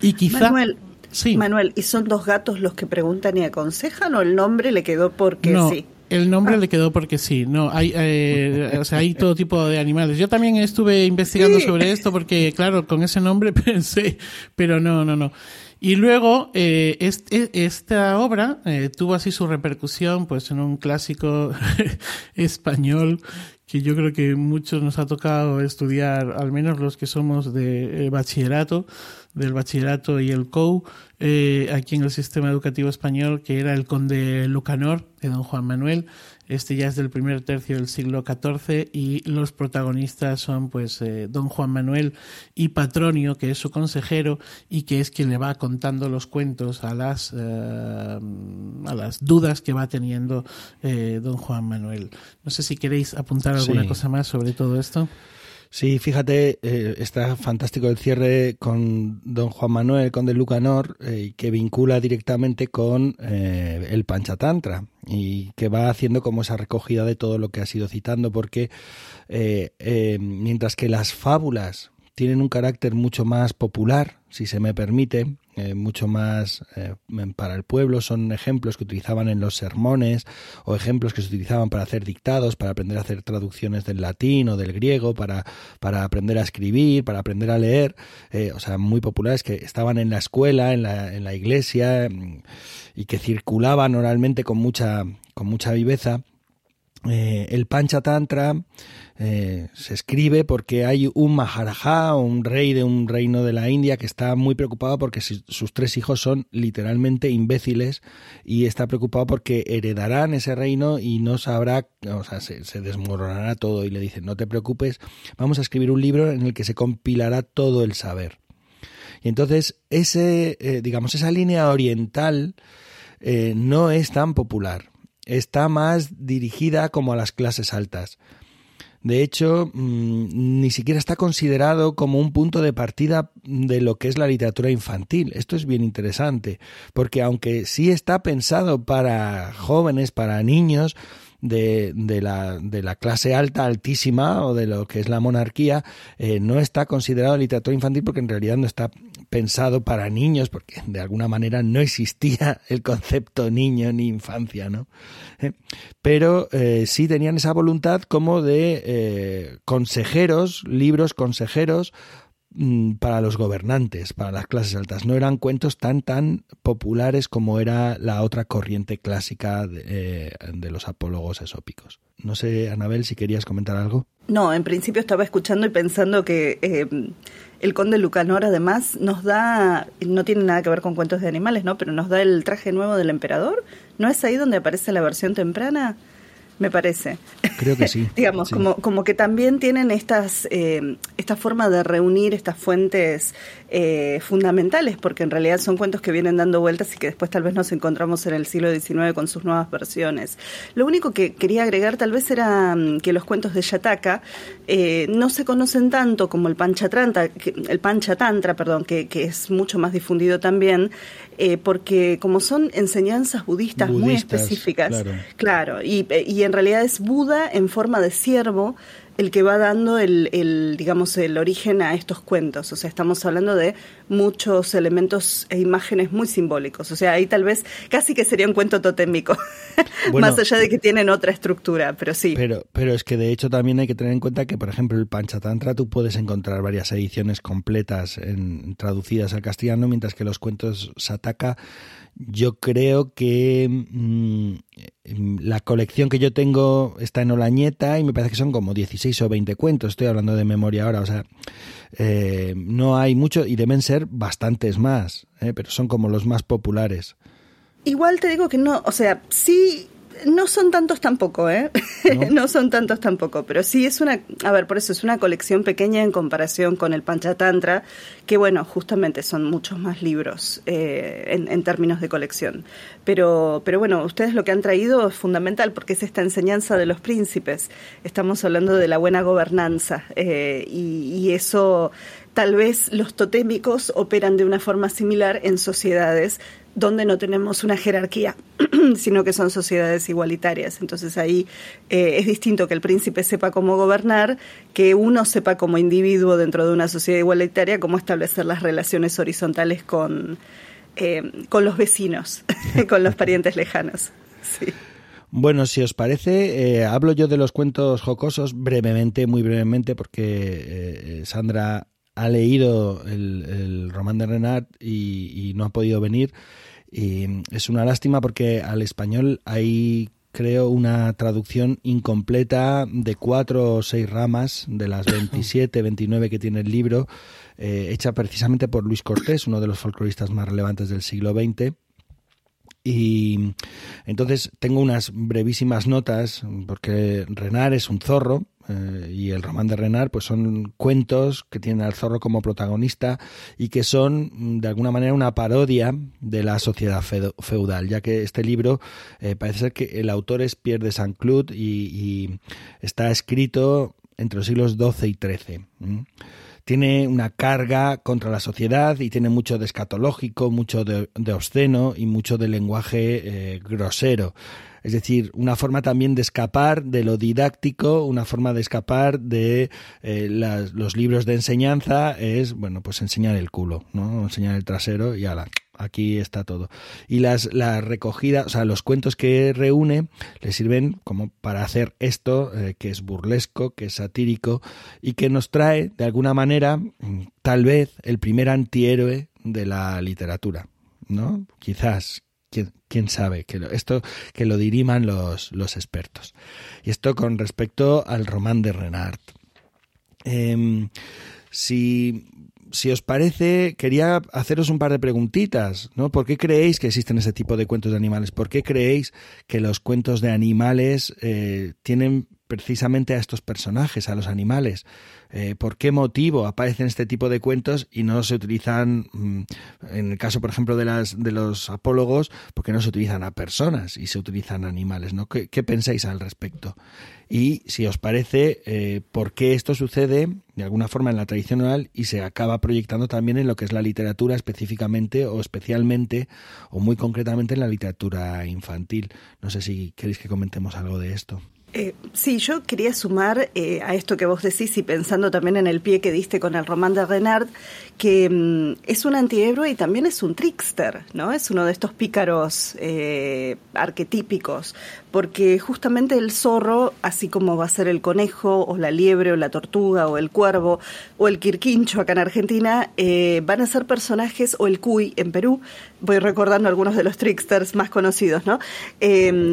Y quizá... Manuel, sí. Manuel, ¿y son dos gatos los que preguntan y aconsejan o el nombre le quedó porque sí? El nombre ah. le quedó porque sí, no, hay, eh, o sea, hay todo tipo de animales. Yo también estuve investigando sobre esto porque, claro, con ese nombre [laughs] pensé, pero no, no, no. Y luego, eh, este, esta obra eh, tuvo así su repercusión, pues, en un clásico [laughs] español que yo creo que muchos nos ha tocado estudiar, al menos los que somos de eh, bachillerato, del bachillerato y el COU, eh, aquí en el sistema educativo español, que era el conde Lucanor, de don Juan Manuel, este ya es del primer tercio del siglo XIV y los protagonistas son pues eh, don Juan Manuel y Patronio, que es su consejero y que es quien le va contando los cuentos a las, eh, a las dudas que va teniendo don Juan Manuel. No sé si queréis apuntar alguna cosa más sobre todo esto. Sí, fíjate, eh, está fantástico el cierre con don Juan Manuel, con de Lucanor, eh, que vincula directamente con eh, el Panchatantra y que va haciendo como esa recogida de todo lo que ha sido citando, porque mientras que las fábulas tienen un carácter mucho más popular, si se me permite, eh, mucho más eh, para el pueblo. Son ejemplos que utilizaban en los sermones o ejemplos que se utilizaban para hacer dictados, para aprender a hacer traducciones del latín o del griego, para, para aprender a escribir, para aprender a leer. Eh, o sea, muy populares que estaban en la escuela, en la, en la iglesia mm, y que circulaban oralmente con mucha, con mucha viveza. El Panchatantra eh, se escribe porque hay un Maharaja, un rey de un reino de la India, que está muy preocupado porque sus tres hijos son literalmente imbéciles y está preocupado porque heredarán ese reino y no sabrá, o sea, se, desmoronará todo y le dicen, no te preocupes, vamos a escribir un libro en el que se compilará todo el saber. Y entonces, ese, eh, digamos, esa línea oriental eh, no es tan popular. Está más dirigida como a las clases altas. De hecho, mm, ni siquiera está considerado como un punto de partida de lo que es la literatura infantil. Esto es bien interesante, porque aunque sí está pensado para jóvenes, para niños, de, la clase alta, altísima, o de lo que es la monarquía, eh, no está considerado literatura infantil porque en realidad no está pensado para niños, porque de alguna manera no existía el concepto niño ni infancia, ¿no? Eh, pero eh, sí tenían esa voluntad como de consejeros, libros consejeros Mm, para los gobernantes, para las clases altas. No eran cuentos tan tan populares como era la otra corriente clásica de, eh, los apólogos esópicos. No sé, Anabel, si querías comentar algo. No, en principio estaba escuchando y pensando que eh, el conde Lucanor además nos da, no tiene nada que ver con cuentos de animales, ¿no? Pero nos da el traje nuevo del emperador. ¿No es ahí donde aparece la versión temprana? Me parece. Creo que sí. [laughs] Digamos, Como, como que también tienen estas, eh, esta forma de reunir estas fuentes eh, fundamentales, porque en realidad son cuentos que vienen dando vueltas y que después tal vez nos encontramos en el siglo XIX con sus nuevas versiones. Lo único que quería agregar tal vez era mm, que los cuentos de Yataka eh, no se conocen tanto como el Panchatantra, el Panchatantra, perdón, que, que es mucho más difundido también, eh, porque como son enseñanzas budistas, muy específicas, claro, y, y, en realidad es Buda en forma de siervo el que va dando el, el, digamos, el origen a estos cuentos. O sea, estamos hablando de muchos elementos e imágenes muy simbólicos. O sea, ahí tal vez casi que sería un cuento totémico, [laughs] más allá de que tienen otra estructura, pero sí. Pero, pero es que de hecho también hay que tener en cuenta que, por ejemplo, el Panchatantra tú puedes encontrar varias ediciones completas en, traducidas al castellano, mientras que los cuentos Sataka yo creo que mm, la colección que yo tengo está en Olañeta y me parece que son como 16 o 20 cuentos. Estoy hablando de memoria ahora, o sea, eh, no hay mucho y deben ser bastantes más, eh, pero son como los más populares. Igual te digo que no, o sea, sí No son tantos tampoco, ¿eh? [laughs] ¿No? son tantos tampoco, pero sí es una, a ver, por eso es una colección pequeña en comparación con el Panchatantra, que bueno, justamente son muchos más libros eh, en, términos de colección. Pero, pero bueno, ustedes lo que han traído es fundamental porque es esta enseñanza de los príncipes. Estamos hablando de la buena gobernanza eh, y, y eso tal vez los totémicos operan de una forma similar en sociedades donde no tenemos una jerarquía, [clears throat] sino que son sociedades igualitarias. Entonces ahí eh, es distinto que el príncipe sepa cómo gobernar, que uno sepa como individuo dentro de una sociedad igualitaria cómo establecer las relaciones horizontales con, eh, con los vecinos, [laughs] con los parientes lejanos. Bueno, si os parece, eh, hablo yo de los cuentos jocosos brevemente, muy brevemente, porque Sandra ha leído el, román de Renard y, no ha podido venir. Y es una lástima porque al español hay, creo, una traducción incompleta de cuatro o seis ramas de las [coughs] 27, 29 que tiene el libro, eh, hecha precisamente por Luis Cortés, uno de los folcloristas más relevantes del siglo XX. Y entonces tengo unas brevísimas notas, porque Renard es un zorro, eh, y el román de Renard pues son cuentos que tienen al zorro como protagonista y que son mm, de alguna manera una parodia de la sociedad feudal, ya que este libro eh, parece ser que el autor es Pierre de Saint-Cloud y, está escrito entre los siglos XII y XIII. Tiene una carga contra la sociedad y tiene mucho de escatológico, mucho de, obsceno y mucho de lenguaje eh, grosero. Es decir, una forma también de escapar de lo didáctico, una forma de escapar de eh, los libros de enseñanza es, bueno, pues enseñar el culo, ¿no? Enseñar el trasero y ala, aquí está todo. Y las, la recogida, o sea, los cuentos que reúne le sirven como para hacer esto, eh, que es burlesco, que es satírico y que nos trae, de alguna manera, tal vez el primer antihéroe de la literatura, ¿no? Quizás, quién, sabe, que esto que lo diriman los, los, expertos. Y esto con respecto al román de Renard. Em, si, si os parece, quería haceros un par de preguntitas, ¿no? ¿Por qué creéis que existen ese tipo de cuentos de animales? ¿Por qué creéis que los cuentos de animales eh, tienen precisamente a estos personajes, a los animales? Eh, por qué motivo aparecen este tipo de cuentos y no se utilizan, mm, en el caso, por ejemplo, de, las, de los apólogos, porque no se utilizan a personas y se utilizan a animales, ¿no? ¿Qué, pensáis al respecto? Y si os parece, eh, ¿por qué esto sucede de alguna forma en la tradición oral y se acaba proyectando también en lo que es la literatura específicamente o especialmente o muy concretamente en la literatura infantil? No sé si queréis que comentemos algo de esto. Eh, sí, yo quería sumar eh, a esto que vos decís y pensando también en el pie que diste con el román de Renard, que mm, es un antihéroe y también es un trickster, ¿no? Es uno de estos pícaros eh, arquetípicos, porque justamente el zorro, así como va a ser el conejo o la liebre o la tortuga o el cuervo o el quirquincho acá en Argentina, van a ser personajes, o el cuy en Perú, voy recordando algunos de los tricksters más conocidos, ¿no?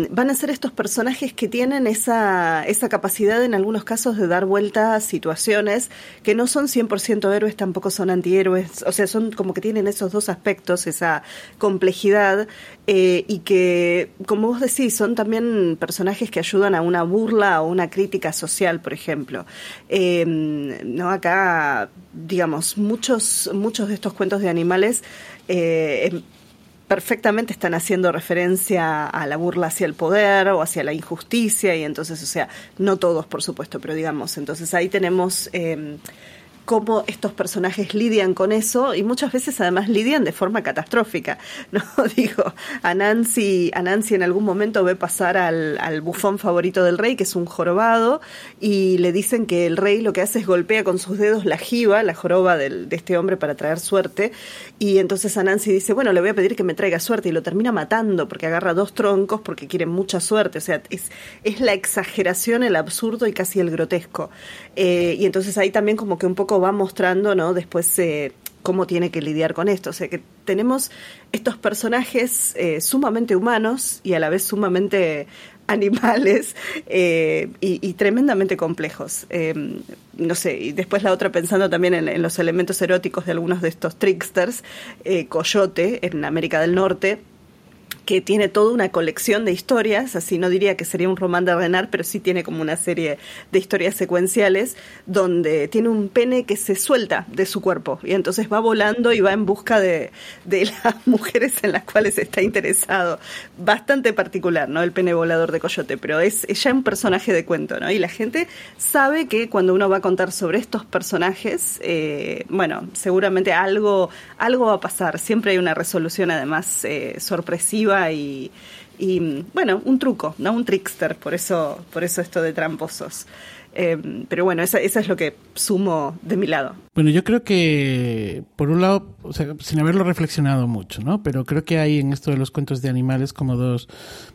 van a ser estos personajes que tienen esa esa, capacidad en algunos casos de dar vuelta a situaciones que no son 100% héroes, tampoco son antihéroes, o sea, son como que tienen esos dos aspectos, esa complejidad, eh, y que, como vos decís, son también personajes que ayudan a una burla o una crítica social, por ejemplo. Em, no acá, digamos, muchos, muchos de estos cuentos de animales eh, em, perfectamente están haciendo referencia a la burla hacia el poder o hacia la injusticia y entonces, o sea, no todos, por supuesto, pero digamos, entonces ahí tenemos... Eh, cómo estos personajes lidian con eso y muchas veces además lidian de forma catastrófica. [laughs] No [laughs] digo, a Nancy, a Nancy en algún momento ve pasar al, bufón favorito del rey, que es un jorobado, y le dicen que el rey lo que hace es golpea con sus dedos la jiba, la joroba de este hombre para traer suerte, y entonces a Nancy dice, bueno, le voy a pedir que me traiga suerte, y lo termina matando porque agarra dos troncos porque quiere mucha suerte, o sea, es, es la exageración, el absurdo y casi el grotesco. Eh, y entonces ahí también como que un poco va mostrando, ¿no? Después eh, cómo tiene que lidiar con esto. O sea que tenemos estos personajes eh, sumamente humanos y a la vez sumamente [laughs] animales eh, y, tremendamente complejos. no sé, y después la otra pensando también en, los elementos eróticos de algunos de estos tricksters, Coyote en América del Norte, que tiene toda una colección de historias, así no diría que sería un román de Renard, pero sí tiene como una serie de historias secuenciales donde tiene un pene que se suelta de su cuerpo y entonces va volando y va en busca de, [laughs] las mujeres en las cuales está interesado. Bastante particular, ¿no? El pene volador de Coyote, pero es, ya un personaje de cuento, ¿no? Y la gente sabe que cuando uno va a contar sobre estos personajes, eh, bueno, seguramente algo, algo va a pasar. Siempre hay una resolución además eh, sorpresiva y, bueno, un truco, ¿no? Un trickster, por eso, por eso esto de tramposos. Eh, pero bueno, esa, es lo que sumo de mi lado. Bueno, yo creo que, por un lado, sin haberlo reflexionado mucho, ¿no? Pero creo que hay en esto de los cuentos de animales como dos,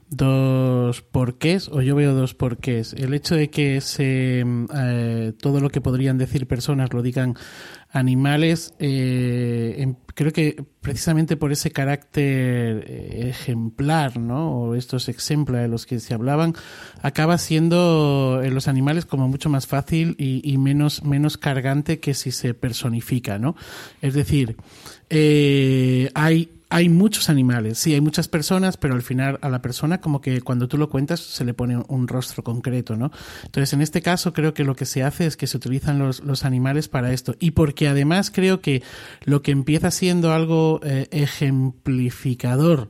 dos porqués, o yo veo dos porqués. El hecho de que se, eh, todo lo que podrían decir personas lo digan animales, eh, creo que precisamente por ese carácter eh, ejemplar, ¿no? O estos ejemplos de los que se hablaban, acaba siendo en los animales como mucho más fácil y, menos, menos cargante que si se personifica, ¿no? Es decir, eh, hay hay muchos animales, sí, hay muchas personas, pero al final a la persona como que cuando tú lo cuentas se le pone un rostro concreto, ¿no? Entonces, en este caso creo que lo que se hace es que se utilizan los, los animales para esto. Y porque además creo que lo que empieza siendo algo eh, ejemplificador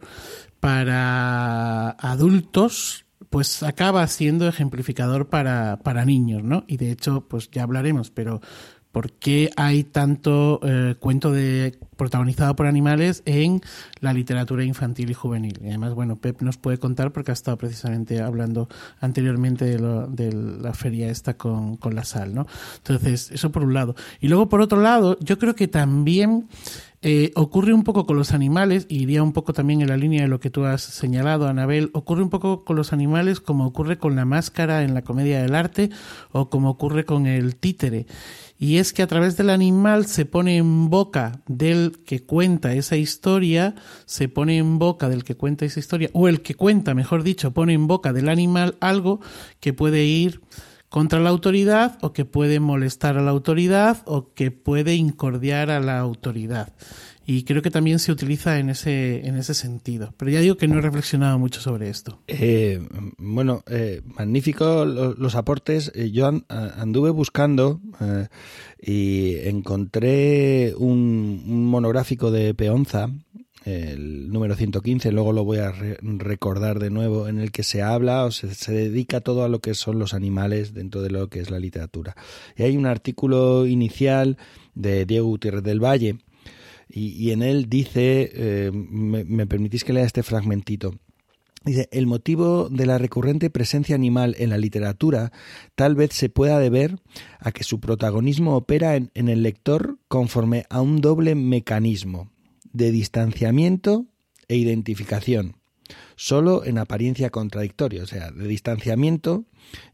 para adultos, pues acaba siendo ejemplificador para, para niños, ¿no? Y de hecho, pues ya hablaremos, pero ¿Por qué hay tanto eh, cuento de protagonizado por animales en la literatura infantil y juvenil? Y además, bueno, Pep nos puede contar porque ha estado precisamente hablando anteriormente de, la feria esta con, la sal, ¿no? Entonces, eso por un lado. Y luego, por otro lado, yo creo que también eh, ocurre un poco con los animales, y iría un poco también en la línea de lo que tú has señalado, Anabel, ocurre un poco con los animales como ocurre con la máscara en la comedia del arte o como ocurre con el títere y es que a través del animal se pone en boca del que cuenta esa historia, se pone en boca del que cuenta esa historia, o el que cuenta, mejor dicho, pone en boca del animal algo que puede ir contra la autoridad o que puede molestar a la autoridad o que puede incordiar a la autoridad y creo que también se utiliza en ese, en ese sentido. Pero ya digo que no he reflexionado mucho sobre esto. Eh, bueno, eh, magnífico los, aportes. Eh, yo anduve buscando y encontré un, monográfico de Peonza, el número 115, luego lo voy a recordar de nuevo, en el que se habla o se, se, dedica todo a lo que son los animales dentro de lo que es la literatura. Y hay un artículo inicial de Diego Gutiérrez del Valle, y, en él dice, eh, me, permitís que lea este fragmentito. Dice, el motivo de la recurrente presencia animal en la literatura tal vez se pueda deber a que su protagonismo opera en, el lector conforme a un doble mecanismo de distanciamiento e identificación solo en apariencia contradictorio, o sea, de distanciamiento,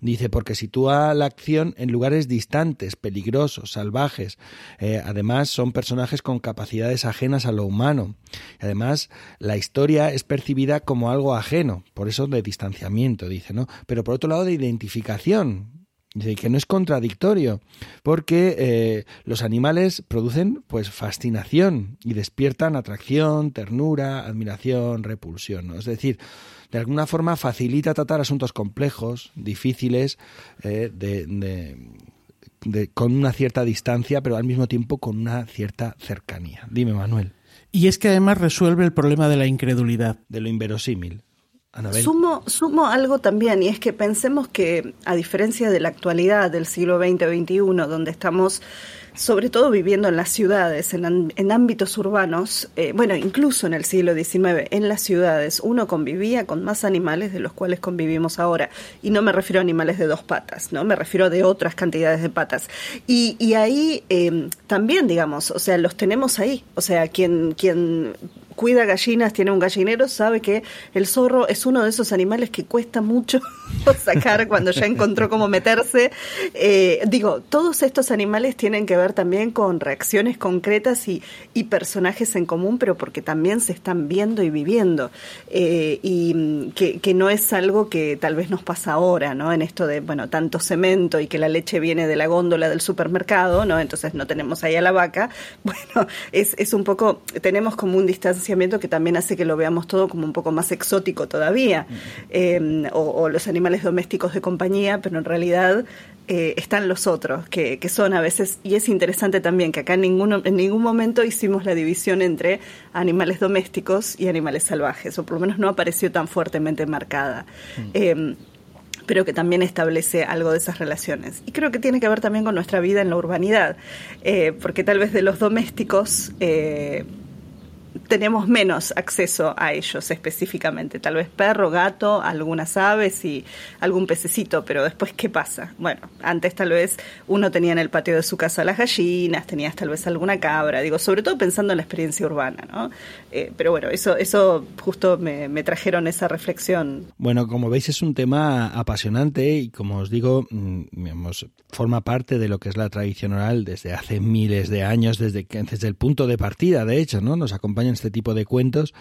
dice, porque sitúa la acción en lugares distantes, peligrosos, salvajes. Eh, además, son personajes con capacidades ajenas a lo humano. Además, la historia es percibida como algo ajeno, por eso de distanciamiento, dice, ¿no? Pero por otro lado, de identificación, Dice que no es contradictorio, porque eh, los animales producen pues fascinación y despiertan atracción, ternura, admiración, repulsión. Es decir, de alguna forma facilita tratar asuntos complejos, difíciles, eh, de, con una cierta distancia, pero al mismo tiempo con una cierta cercanía. Dime, Manuel. Y es que además resuelve el problema de la incredulidad. De lo inverosímil. Sumo, sumo algo también, y es que pensemos que, a diferencia de la actualidad del siglo XX-XXI, donde estamos sobre todo viviendo en las ciudades, en, en ámbitos urbanos, eh, bueno, incluso en el siglo XIX, en las ciudades, uno convivía con más animales de los cuales convivimos ahora. Y no me refiero a animales de dos patas, ¿no? Me refiero de otras cantidades de patas. Y, y ahí eh, también, digamos, o sea, los tenemos ahí. O sea, quien, quien cuida gallinas, tiene un gallinero, sabe que el zorro es uno de esos animales que cuesta mucho [laughs] sacar cuando ya encontró cómo meterse. Eh, digo, todos estos animales tienen que ver también con reacciones concretas y, personajes en común, pero porque también se están viendo y viviendo. Eh, y mm, que, que, no es algo que tal vez nos pasa ahora, ¿no? En esto de, bueno, tanto cemento y que la leche viene de la góndola del supermercado, ¿no? Entonces no tenemos ahí a la vaca. [laughs] Bueno, es, es un poco, tenemos como un distanciamiento distanciamiento que también hace que lo veamos todo como un poco más exótico todavía, em, o, los animales domésticos de compañía, pero en realidad eh, están los otros, que, que, son a veces, y es interesante también que acá en, ninguno, en ningún momento hicimos la división entre animales domésticos y animales salvajes, o por lo menos no apareció tan fuertemente marcada. Em, pero que también establece algo de esas relaciones. Y creo que tiene que ver también con nuestra vida en la urbanidad, eh, porque tal vez de los domésticos eh, tenemos menos acceso a ellos específicamente. Tal vez perro, gato, algunas aves y algún pececito, pero después, ¿qué pasa? Bueno, antes tal vez uno tenía en el patio de su casa las gallinas, tenías tal vez alguna cabra, digo, sobre todo pensando en la experiencia urbana, ¿no? Eh, pero bueno, eso, eso justo me, me trajeron esa reflexión. Bueno, como veis es un tema apasionante y como os digo, mm, forma parte de lo que es la tradición oral desde hace miles de años, desde, desde el punto de partida, de hecho, ¿no? Nos acompaña en este tipo de cuentos.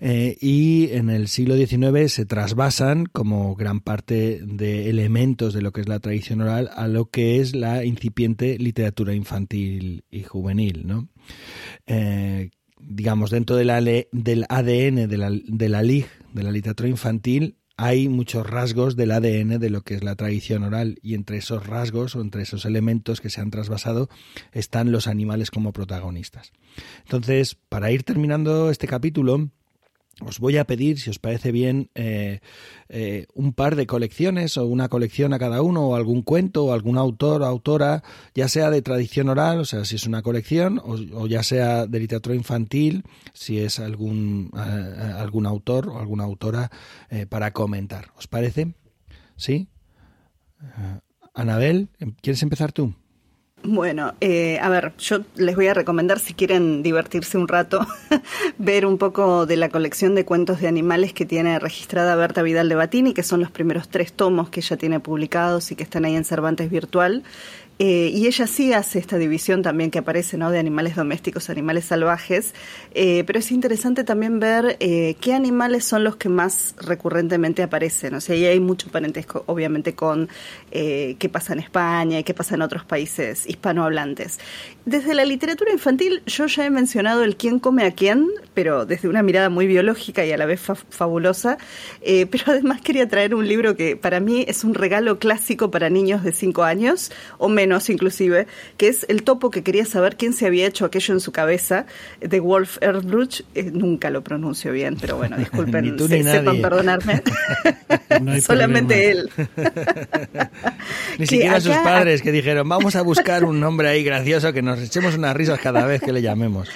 Eh, y en el siglo XIX se trasvasan como gran parte de elementos de lo que es la tradición oral a lo que es la incipiente literatura infantil y juvenil. ¿no? Eh, digamos, dentro de del ADN de la, de la LIG, de la literatura infantil, hay muchos rasgos del ADN de lo que es la tradición oral y entre esos rasgos o entre esos elementos que se han trasvasado están los animales como protagonistas. Entonces, para ir terminando este capítulo, os voy a pedir, si os parece bien, eh, eh, un par de colecciones o una colección a cada uno o algún cuento o algún autor o autora, ya sea de tradición oral, o sea, si es una colección, o, ya sea de literatura infantil, si es algún, eh, algún autor o alguna autora para comentar. ¿Os parece? ¿Sí? Anabel, ¿quieres empezar tú? Bueno, eh, a ver, yo les voy a recomendar si quieren divertirse un rato, [laughs] ver un poco de la colección de cuentos de animales que tiene registrada Berta Vidal de Batini, que son los primeros tres tomos que ella tiene publicados y que están ahí en Cervantes Virtual. Eh, y ella sí hace esta división también que aparece ¿no? de animales domésticos, animales salvajes, eh, pero es interesante también ver eh, qué animales son los que más recurrentemente aparecen. O sea, y hay mucho parentesco, obviamente, con qué pasa en España y qué pasa en otros países hispanohablantes. Desde la literatura infantil, yo ya he mencionado el quién come a quién, pero desde una mirada muy biológica y a la vez fabulosa. [laughs] pero además quería traer un libro que para mí es un regalo clásico para niños de 5 años o menos inclusive, que es el topo que quería saber quién se había hecho aquello en su cabeza, de Wolf Erdbruch. Eh, nunca lo pronuncio bien, pero bueno, disculpen, sepan perdonarme. Solamente él. ni siquiera sus padres que dijeron, vamos a buscar un nombre ahí gracioso que nos echemos unas risas cada vez que le llamemos.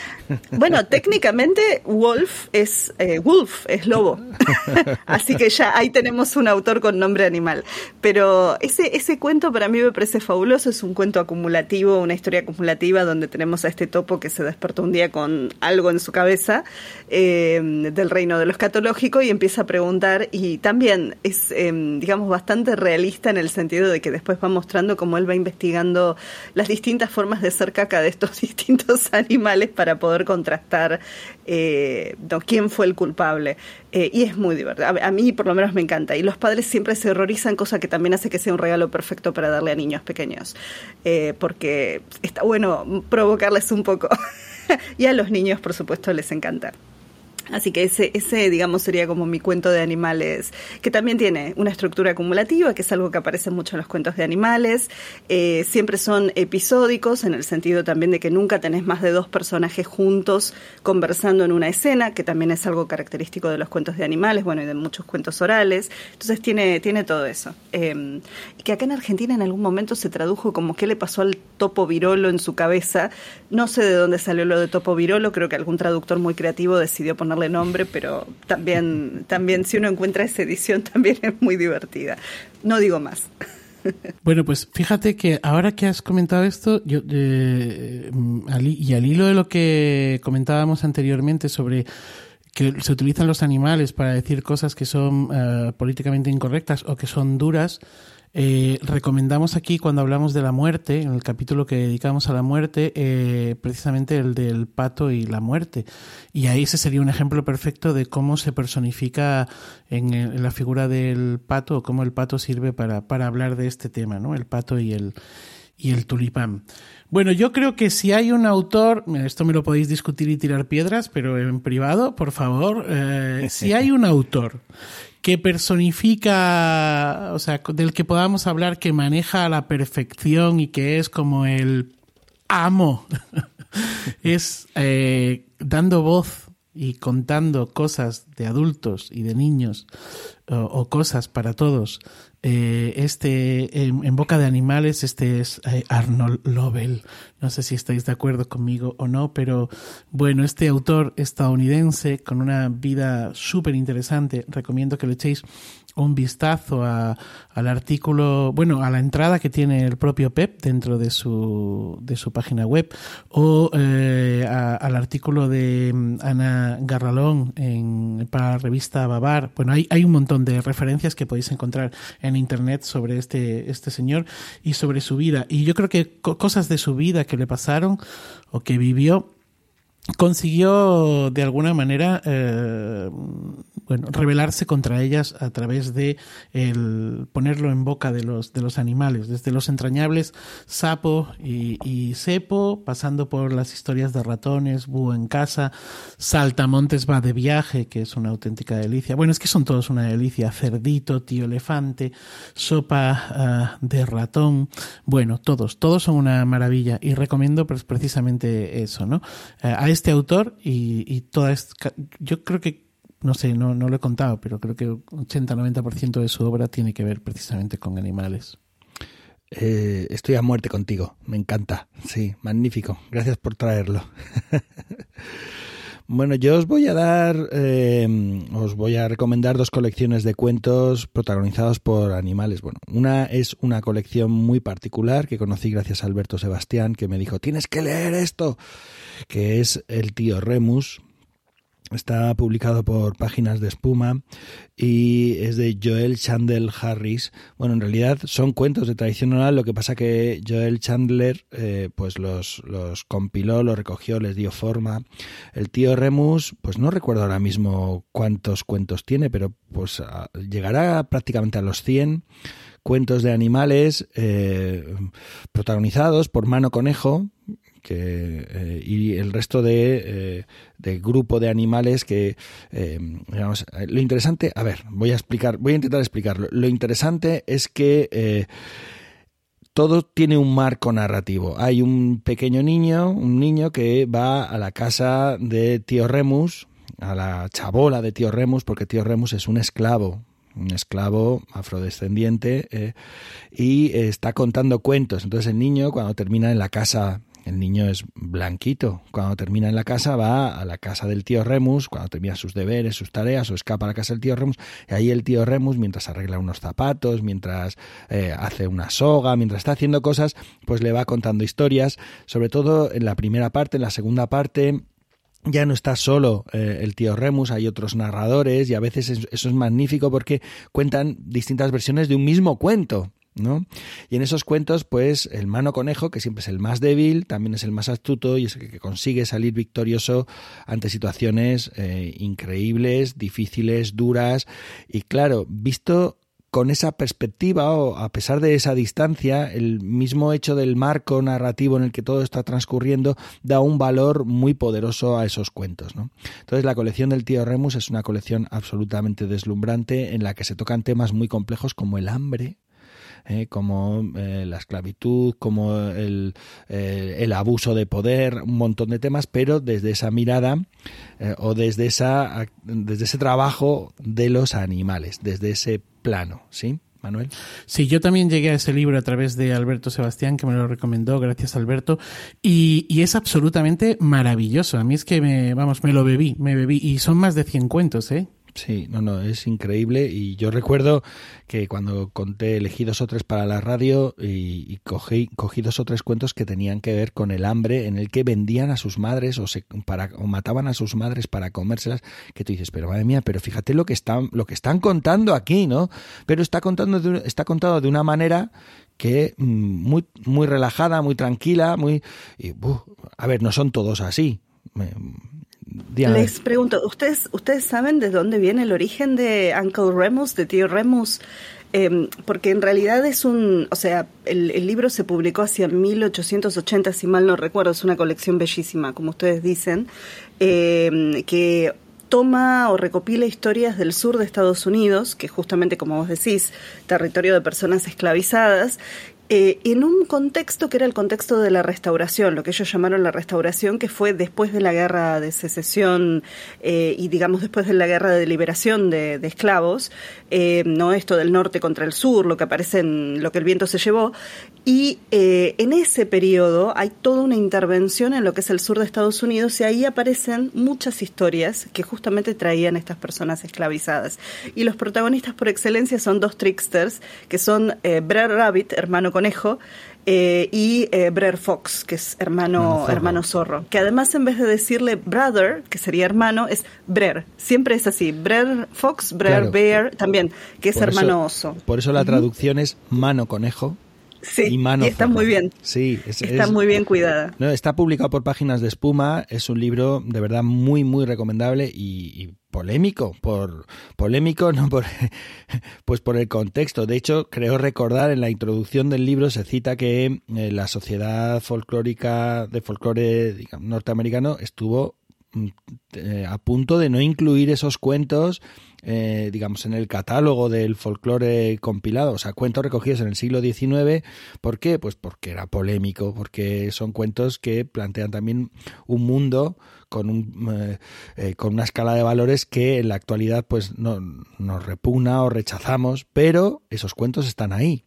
bueno, técnicamente Wolf es eh, Wolf, es lobo. [laughs] Así que ya ahí tenemos un autor con nombre animal. Pero ese, ese cuento para mí me parece fabuloso, es un cuento acumulativo, una historia acumulativa donde tenemos a este topo que se despertó un día con algo en su cabeza eh, del reino de lo escatológico y empieza a preguntar y también es, em, digamos, bastante realista en el sentido de que después va mostrando cómo él va investigando las distintas formas de ser de estos [laughs] distintos animales para poder contrastar eh, quién fue el culpable. Eh, y es muy divertido. A, mí por lo menos me encanta. Y los padres siempre se horrorizan, cosa que también hace que sea un regalo perfecto para darle a niños pequeños. Eh, porque está bueno provocarles un poco. [laughs] y a los niños, por supuesto, les encanta. Así que ese, ese, digamos, sería como mi cuento de animales, que también tiene una estructura acumulativa, que es algo que aparece mucho en los cuentos de animales. Eh, siempre son episódicos, en el sentido también de que nunca tenés más de dos personajes juntos conversando en una escena, que también es algo característico de los cuentos de animales, bueno, y de muchos cuentos orales. Entonces tiene, tiene todo eso. Eh, que acá en Argentina en algún momento se tradujo como qué le pasó al topo virolo en su cabeza. No sé de dónde salió lo de topo virolo, creo que algún traductor muy creativo decidió poner nombre, pero también, también si uno encuentra esa edición [laughs] también es muy divertida. No digo más. [laughs] Bueno, pues fíjate que ahora que has comentado esto, yo, eh, y al hilo de lo que comentábamos anteriormente sobre que se utilizan los animales para decir cosas que son eh, políticamente incorrectas o que son duras, eh, recomendamos aquí cuando hablamos de la muerte, en el capítulo que dedicamos a la muerte, eh, precisamente el del pato y la muerte. Y ahí ese sería un ejemplo perfecto de cómo se personifica en, la figura del pato o cómo el pato sirve para, hablar de este tema, ¿no? El pato y el, y el tulipán. Bueno, yo creo que si hay un autor, esto me lo podéis discutir y tirar piedras, pero en privado, por favor, eh, [laughs] si hay un autor que personifica, o sea, del que podamos hablar, que maneja a la perfección y que es como el amo, [laughs] es eh, dando voz y contando cosas de adultos y de niños o cosas para todos. Eh, este en, boca de animales este es eh, Arnold Lovell. No sé si estáis de acuerdo conmigo o no pero bueno este autor estadounidense con una vida súper interesante recomiendo que le echéis un vistazo a, al artículo, bueno, a la entrada que tiene el propio Pep dentro de su, de su página web o eh, al artículo de mm, Ana Garralón en, para la revista Babar. Bueno, hay, hay un montón de referencias que podéis encontrar en internet sobre este, este señor y sobre su vida. Y yo creo que cosas de su vida que le pasaron o que vivió consiguió de alguna manera eh, bueno, rebelarse contra ellas a través de el ponerlo en boca de los, de los animales, desde los entrañables sapo y, y cepo, pasando por las historias de ratones, búho en casa, saltamontes va de viaje, que es una auténtica delicia. Bueno, es que son todos una delicia, cerdito, tío elefante, sopa ah, de ratón, bueno, todos, todos son una maravilla y recomiendo pues, precisamente eso, ¿no? Eh, a este autor y, y toda yo creo que no sé, no, no lo he contado, pero creo que 80-90% de su obra tiene que ver precisamente con animales. Eh, estoy a muerte contigo, me encanta, sí, magnífico, gracias por traerlo. [laughs] bueno, yo os voy a dar, eh, os voy a recomendar dos colecciones de cuentos protagonizados por animales. Bueno, una es una colección muy particular que conocí gracias a Alberto Sebastián, que me dijo, tienes que leer esto, que es El tío Remus, Está publicado por Páginas de Espuma y es de Joel Chandler Harris. Bueno, en realidad son cuentos de tradición oral, lo que pasa que Joel Chandler eh, pues los, los compiló, los recogió, les dio forma. El tío Remus, pues no recuerdo ahora mismo cuántos cuentos tiene, pero pues llegará prácticamente a los 100 cuentos de animales eh, protagonizados por Mano Conejo, eh, y el resto de, eh, de, grupo de animales que eh, lo interesante a ver voy a explicar voy a intentar explicarlo lo interesante es que todo tiene un marco narrativo. Hay un pequeño niño, un niño que va a la casa de tío Remus, a la chabola de tío Remus, porque tío Remus es un esclavo, un esclavo afrodescendiente, y está contando cuentos. Entonces el niño, cuando termina en la casa el niño es blanquito. Cuando termina en la casa va a la casa del tío Remus, cuando termina sus deberes, sus tareas, o escapa a la casa del tío Remus, y ahí el tío Remus, mientras arregla unos zapatos, mientras eh, hace una soga, mientras está haciendo cosas, pues le va contando historias, sobre todo en la primera parte, en la segunda parte, ya no está solo eh, el tío Remus, hay otros narradores y a veces eso es magnífico porque cuentan distintas versiones de un mismo cuento. Y en esos cuentos, pues el mano conejo, que siempre es el más débil, también es el más astuto y es el que consigue salir victorioso ante situaciones eh, increíbles, difíciles, duras. Y claro, visto con esa perspectiva o a pesar de esa distancia, el mismo hecho del marco narrativo en el que todo está transcurriendo da un valor muy poderoso a esos cuentos. Entonces la colección del tío Remus es una colección absolutamente deslumbrante en la que se tocan temas muy complejos como el hambre, ¿eh? como eh, la esclavitud, como el, eh, el, abuso de poder, un montón de temas, pero desde esa mirada o desde, esa, desde ese trabajo de los animales, desde ese plano, ¿sí? Manuel. Sí, yo también llegué a ese libro a través de Alberto Sebastián, que me lo recomendó, gracias Alberto, y, y, es absolutamente maravilloso. A mí es que me, vamos, me lo bebí, me bebí, y son más de 100 cuentos, ¿eh? Sí, no, no, es increíble. Y yo recuerdo que cuando conté, elegí dos o tres para la radio y, cogí, cogí, dos o tres cuentos que tenían que ver con el hambre en el que vendían a sus madres o, se, para, o mataban a sus madres para comérselas. Que tú dices, pero madre mía, pero fíjate lo que están, lo que están contando aquí, ¿no? Pero está, contando de, está contado de una manera que mm, muy, muy relajada, muy tranquila, muy... Y, a ver, no son todos así. Les pregunto, ¿ustedes, ¿ustedes saben de dónde viene el origen de Uncle Remus, de tío Remus? em, porque en realidad es un, o sea, el, el, libro se publicó hacia 1880, si mal no recuerdo, es una colección bellísima, como ustedes dicen, eh, que toma o recopila historias del sur de Estados Unidos, que justamente como vos decís, territorio de personas esclavizadas, eh, en un contexto que era el contexto de la restauración, lo que ellos llamaron la restauración, que fue después de la guerra de secesión eh, y digamos después de la guerra de liberación de, esclavos, eh, no esto del norte contra el sur, lo que aparece en lo que el viento se llevó, y en ese periodo hay toda una intervención en lo que es el sur de Estados Unidos y ahí aparecen muchas historias que justamente traían estas personas esclavizadas. Y los protagonistas por excelencia son dos tricksters, que son Brad Rabbit, hermano conejo, eh, y eh, Brer Fox, que es hermano, hermano zorro. Que además en vez de decirle brother, que sería hermano, es Brer. Siempre es así. Brer Fox, Brer Bear, también, que es hermano oso. Por eso la traducción es mano conejo. Sí, y, mano está muy bien. Sí, está muy bien cuidada. No, está publicado por Páginas de Espuma. Es un libro de verdad muy, muy recomendable y polémico, por polémico no por [laughs] pues por el contexto. De hecho, creo recordar en la introducción del libro se cita que eh, la sociedad folclórica de folclore norteamericano estuvo mm, eh, a punto de no incluir esos cuentos eh, digamos, en el catálogo del folclore compilado, o sea, cuentos recogidos en el siglo XIX. ¿Por qué? Pues porque era polémico, porque son cuentos que plantean también un mundo con, un, eh, eh, con una escala de valores que en la actualidad pues no, nos repugna o rechazamos, pero esos cuentos están ahí.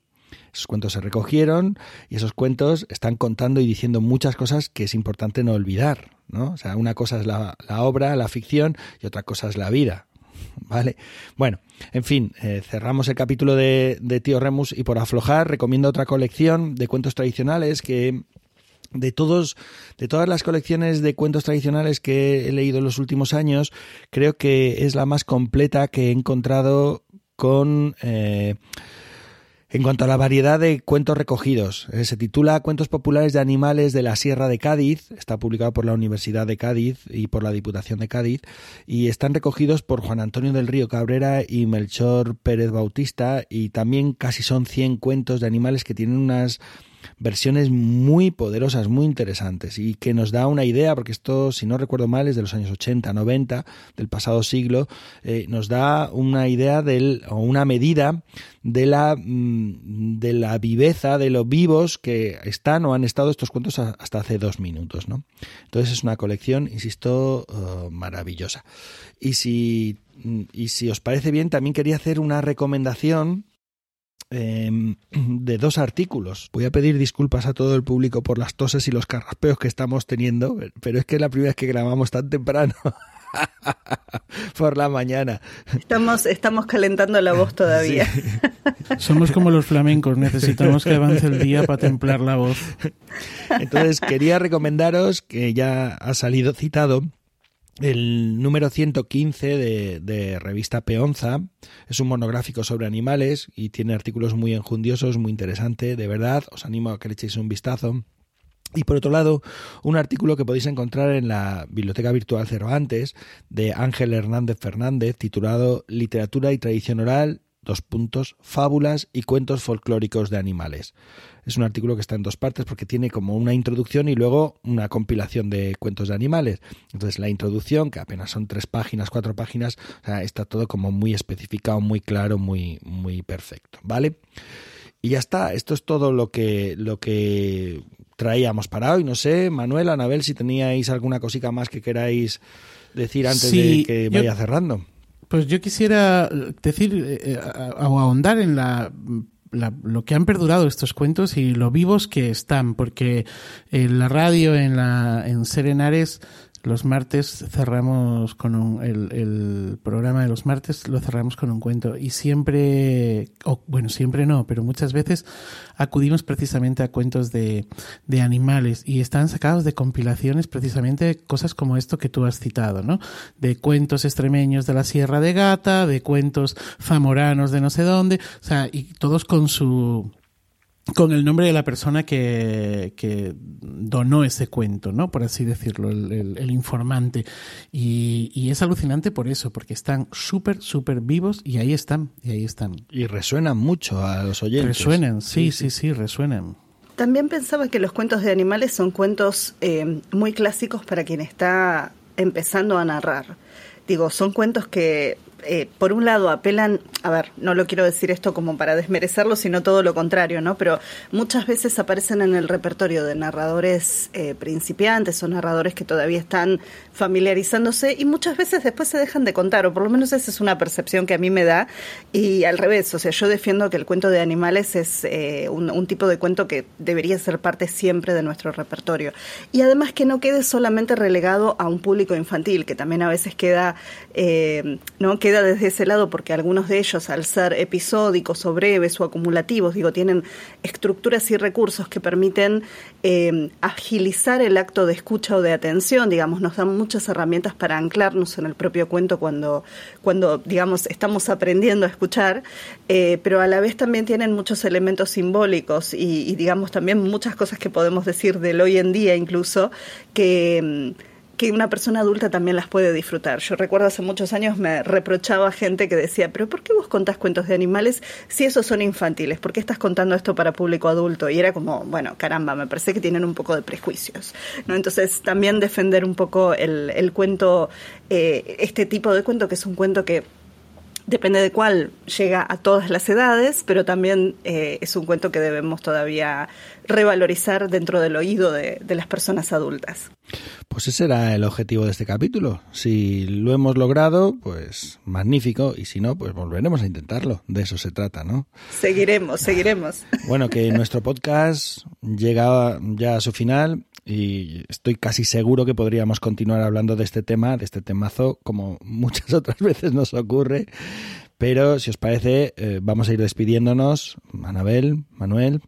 Esos cuentos se recogieron y esos cuentos están contando y diciendo muchas cosas que es importante no olvidar. ¿no? O sea, una cosa es la, la obra, la ficción, y otra cosa es la vida. [laughs] ¿vale? Bueno, en fin, eh, cerramos el capítulo de, Tío Remus y por aflojar recomiendo otra colección de cuentos tradicionales que de todos de todas las colecciones de cuentos tradicionales que he leído en los últimos años creo que es la más completa que he encontrado con eh, en cuanto a la variedad de cuentos recogidos, eh, se titula Cuentos populares de animales de la Sierra de Cádiz, está publicado por la Universidad de Cádiz y por la Diputación de Cádiz, y están recogidos por Juan Antonio del Río Cabrera y Melchor Pérez Bautista, y también casi son 100 cuentos de animales que tienen unas versiones muy poderosas, muy interesantes y que nos da una idea, porque esto, si no recuerdo mal, es de los años 80, 90 del pasado siglo, eh, nos da una idea del, o una medida de la, mm, de la viveza, de lo vivos que están o han estado estos cuentos hasta hace dos minutos. ¿no? Entonces es una colección, insisto, oh, maravillosa. Y si, y si os parece bien, también quería hacer una recomendación Em, [clears throat] de dos artículos. Voy a pedir disculpas a todo el público por las toses y los carraspeos que estamos teniendo, pero es que es la primera vez que grabamos tan temprano. [laughs] por la mañana. Estamos, estamos calentando la voz todavía. [laughs] Somos como los flamencos, necesitamos que avance el día para templar la voz. Entonces, quería recomendaros, que ya ha salido citado, el número 115 de, de, revista Peonza es un monográfico sobre animales y tiene artículos muy enjundiosos, muy interesante, de verdad, os animo a que le echéis un vistazo. Y por otro lado, un artículo que podéis encontrar en la Biblioteca Virtual Cervantes de Ángel Hernández Fernández, titulado Literatura y Tradición Oral, dos puntos, fábulas y cuentos folclóricos de animales es un artículo que está en dos partes porque tiene como una introducción y luego una compilación de cuentos de animales. Entonces la introducción, que apenas son tres páginas, cuatro páginas, está todo como muy especificado, muy claro, muy, muy perfecto, ¿vale? Y ya está, esto es todo lo que, lo que traíamos para hoy. No sé, Manuel, Anabel, si teníais alguna cosita más que queráis decir antes de que vaya cerrando. Pues yo quisiera decir eh, eh, o ahondar en la lo que han perdurado estos cuentos y lo vivos que están, porque en la radio, en, la, en Serenares, los martes cerramos con un, el, programa de los martes lo cerramos con un cuento y siempre, o bueno, siempre no, pero muchas veces acudimos precisamente a cuentos de, de animales y están sacados de compilaciones precisamente cosas como esto que tú has citado, ¿no? De cuentos extremeños de la Sierra de Gata, de cuentos zamoranos de no sé dónde, o sea, y todos con su con el nombre de la persona que, que, donó ese cuento, ¿no? Por así decirlo, el, informante. Y, y, es alucinante por eso, porque están súper, súper vivos y ahí están, y ahí están. Y resuenan mucho a los oyentes. Resuenan, sí, sí, sí, resuenan. También pensaba que los cuentos de animales son cuentos eh, muy clásicos para quien está empezando a narrar. Digo, son cuentos que eh, por un lado apelan, a ver, no lo quiero decir esto como para desmerecerlo, sino todo lo contrario, ¿no? Pero muchas veces aparecen en el repertorio de narradores eh, principiantes o narradores que todavía están familiarizándose y muchas veces después se dejan de contar, o por lo menos esa es una percepción que a mí me da, y al revés, o sea, yo defiendo que el cuento de animales es eh, un, tipo de cuento que debería ser parte siempre de nuestro repertorio. Y además que no quede solamente relegado a un público infantil, que también a veces queda, ¿no? Que desde ese lado porque algunos de ellos, al ser episódicos o breves o acumulativos, digo, tienen estructuras y recursos que permiten eh, agilizar el acto de escucha o de atención, digamos, nos dan muchas herramientas para anclarnos en el propio cuento cuando, cuando digamos, estamos aprendiendo a escuchar, eh, pero a la vez también tienen muchos elementos simbólicos y, y, digamos, también muchas cosas que podemos decir del hoy en día incluso, que que una persona adulta también las puede disfrutar. Yo recuerdo hace muchos años me reprochaba gente que decía, pero ¿por qué vos contás cuentos de animales si esos son infantiles? ¿Por qué estás contando esto para público adulto? Y era como, bueno, caramba, me parece que tienen un poco de prejuicios. ¿no? Entonces también defender un poco el, el cuento, eh, este tipo de cuento que es un cuento que depende de cuál, llega a todas las edades, pero también eh, es un cuento que debemos todavía revalorizar dentro del oído de, de, las personas adultas. Pues ese era el objetivo de este capítulo. Si lo hemos logrado, pues magnífico, y si no, pues volveremos a intentarlo. De eso se trata, ¿no? Seguiremos, seguiremos. Bueno, que nuestro podcast llega ya a su final y estoy casi seguro que podríamos continuar hablando de este tema, de este temazo, como [laughs] muchas otras veces nos ocurre. Pero si os parece, eh, vamos a ir despidiéndonos. Anabel, Manuel.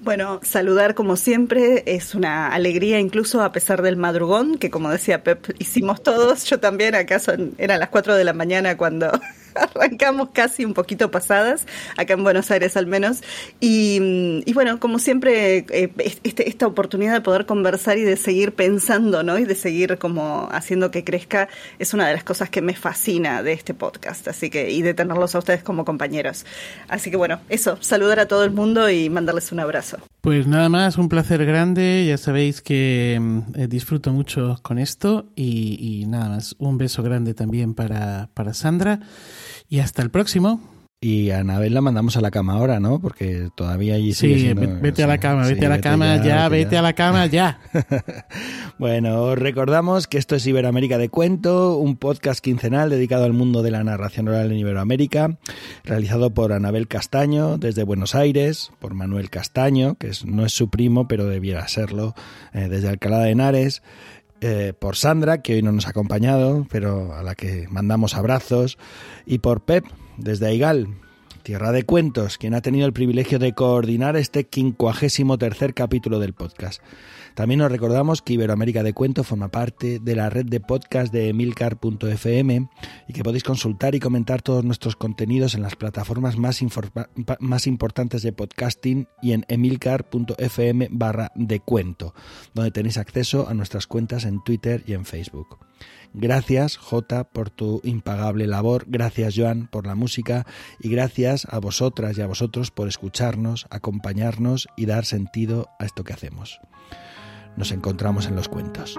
Bueno, saludar como siempre es una alegría incluso a pesar del madrugón, que como decía Pep, hicimos todos, yo también, acaso eran las 4 de la mañana cuando arrancamos casi un poquito pasadas, acá en Buenos Aires al menos. Y, bueno, como siempre, eh, este, esta oportunidad de poder conversar y de seguir pensando, ¿no? Y de seguir como haciendo que crezca es una de las cosas que me fascina de este podcast. Así que, y de tenerlos a ustedes como compañeros. Así que bueno, eso, saludar a todo el mundo y mandarles un abrazo. Pues nada más, un placer grande. Ya sabéis que mm, eh, disfruto mucho con esto y, y, nada más, un beso grande también para, para Sandra. Y hasta el próximo. Y a Anabel la mandamos a la cama ahora, ¿no? Porque todavía allí sigue Sí, siendo, vete a la cama, vete sí, a la vete cama ya, ya vete, ya. a la cama ya. [laughs] bueno, os recordamos que esto es Iberoamérica de Cuento, un podcast quincenal dedicado al mundo de la narración oral en Iberoamérica, realizado por Anabel Castaño desde Buenos Aires, por Manuel Castaño, que es, no es su primo, pero debiera serlo, eh, desde Alcalá de Henares, eh, por Sandra, que hoy no nos ha acompañado, pero a la que mandamos abrazos, y por Pep, desde Aigal, Tierra de Cuentos, quien ha tenido el privilegio de coordinar este quincuagésimo tercer capítulo del podcast. También nos recordamos que Iberoamérica de Cuento forma parte de la red de podcast de emilcar.fm y que podéis consultar y comentar todos nuestros contenidos en las plataformas más, más importantes de podcasting y en emilcar.fm barra de cuento, donde tenéis acceso a nuestras cuentas en Twitter y en Facebook. Gracias, Jota, por tu impagable labor. Gracias, Joan, por la música. Y gracias a vosotras y a vosotros por escucharnos, acompañarnos y dar sentido a esto que hacemos. Nos encontramos en los cuentos.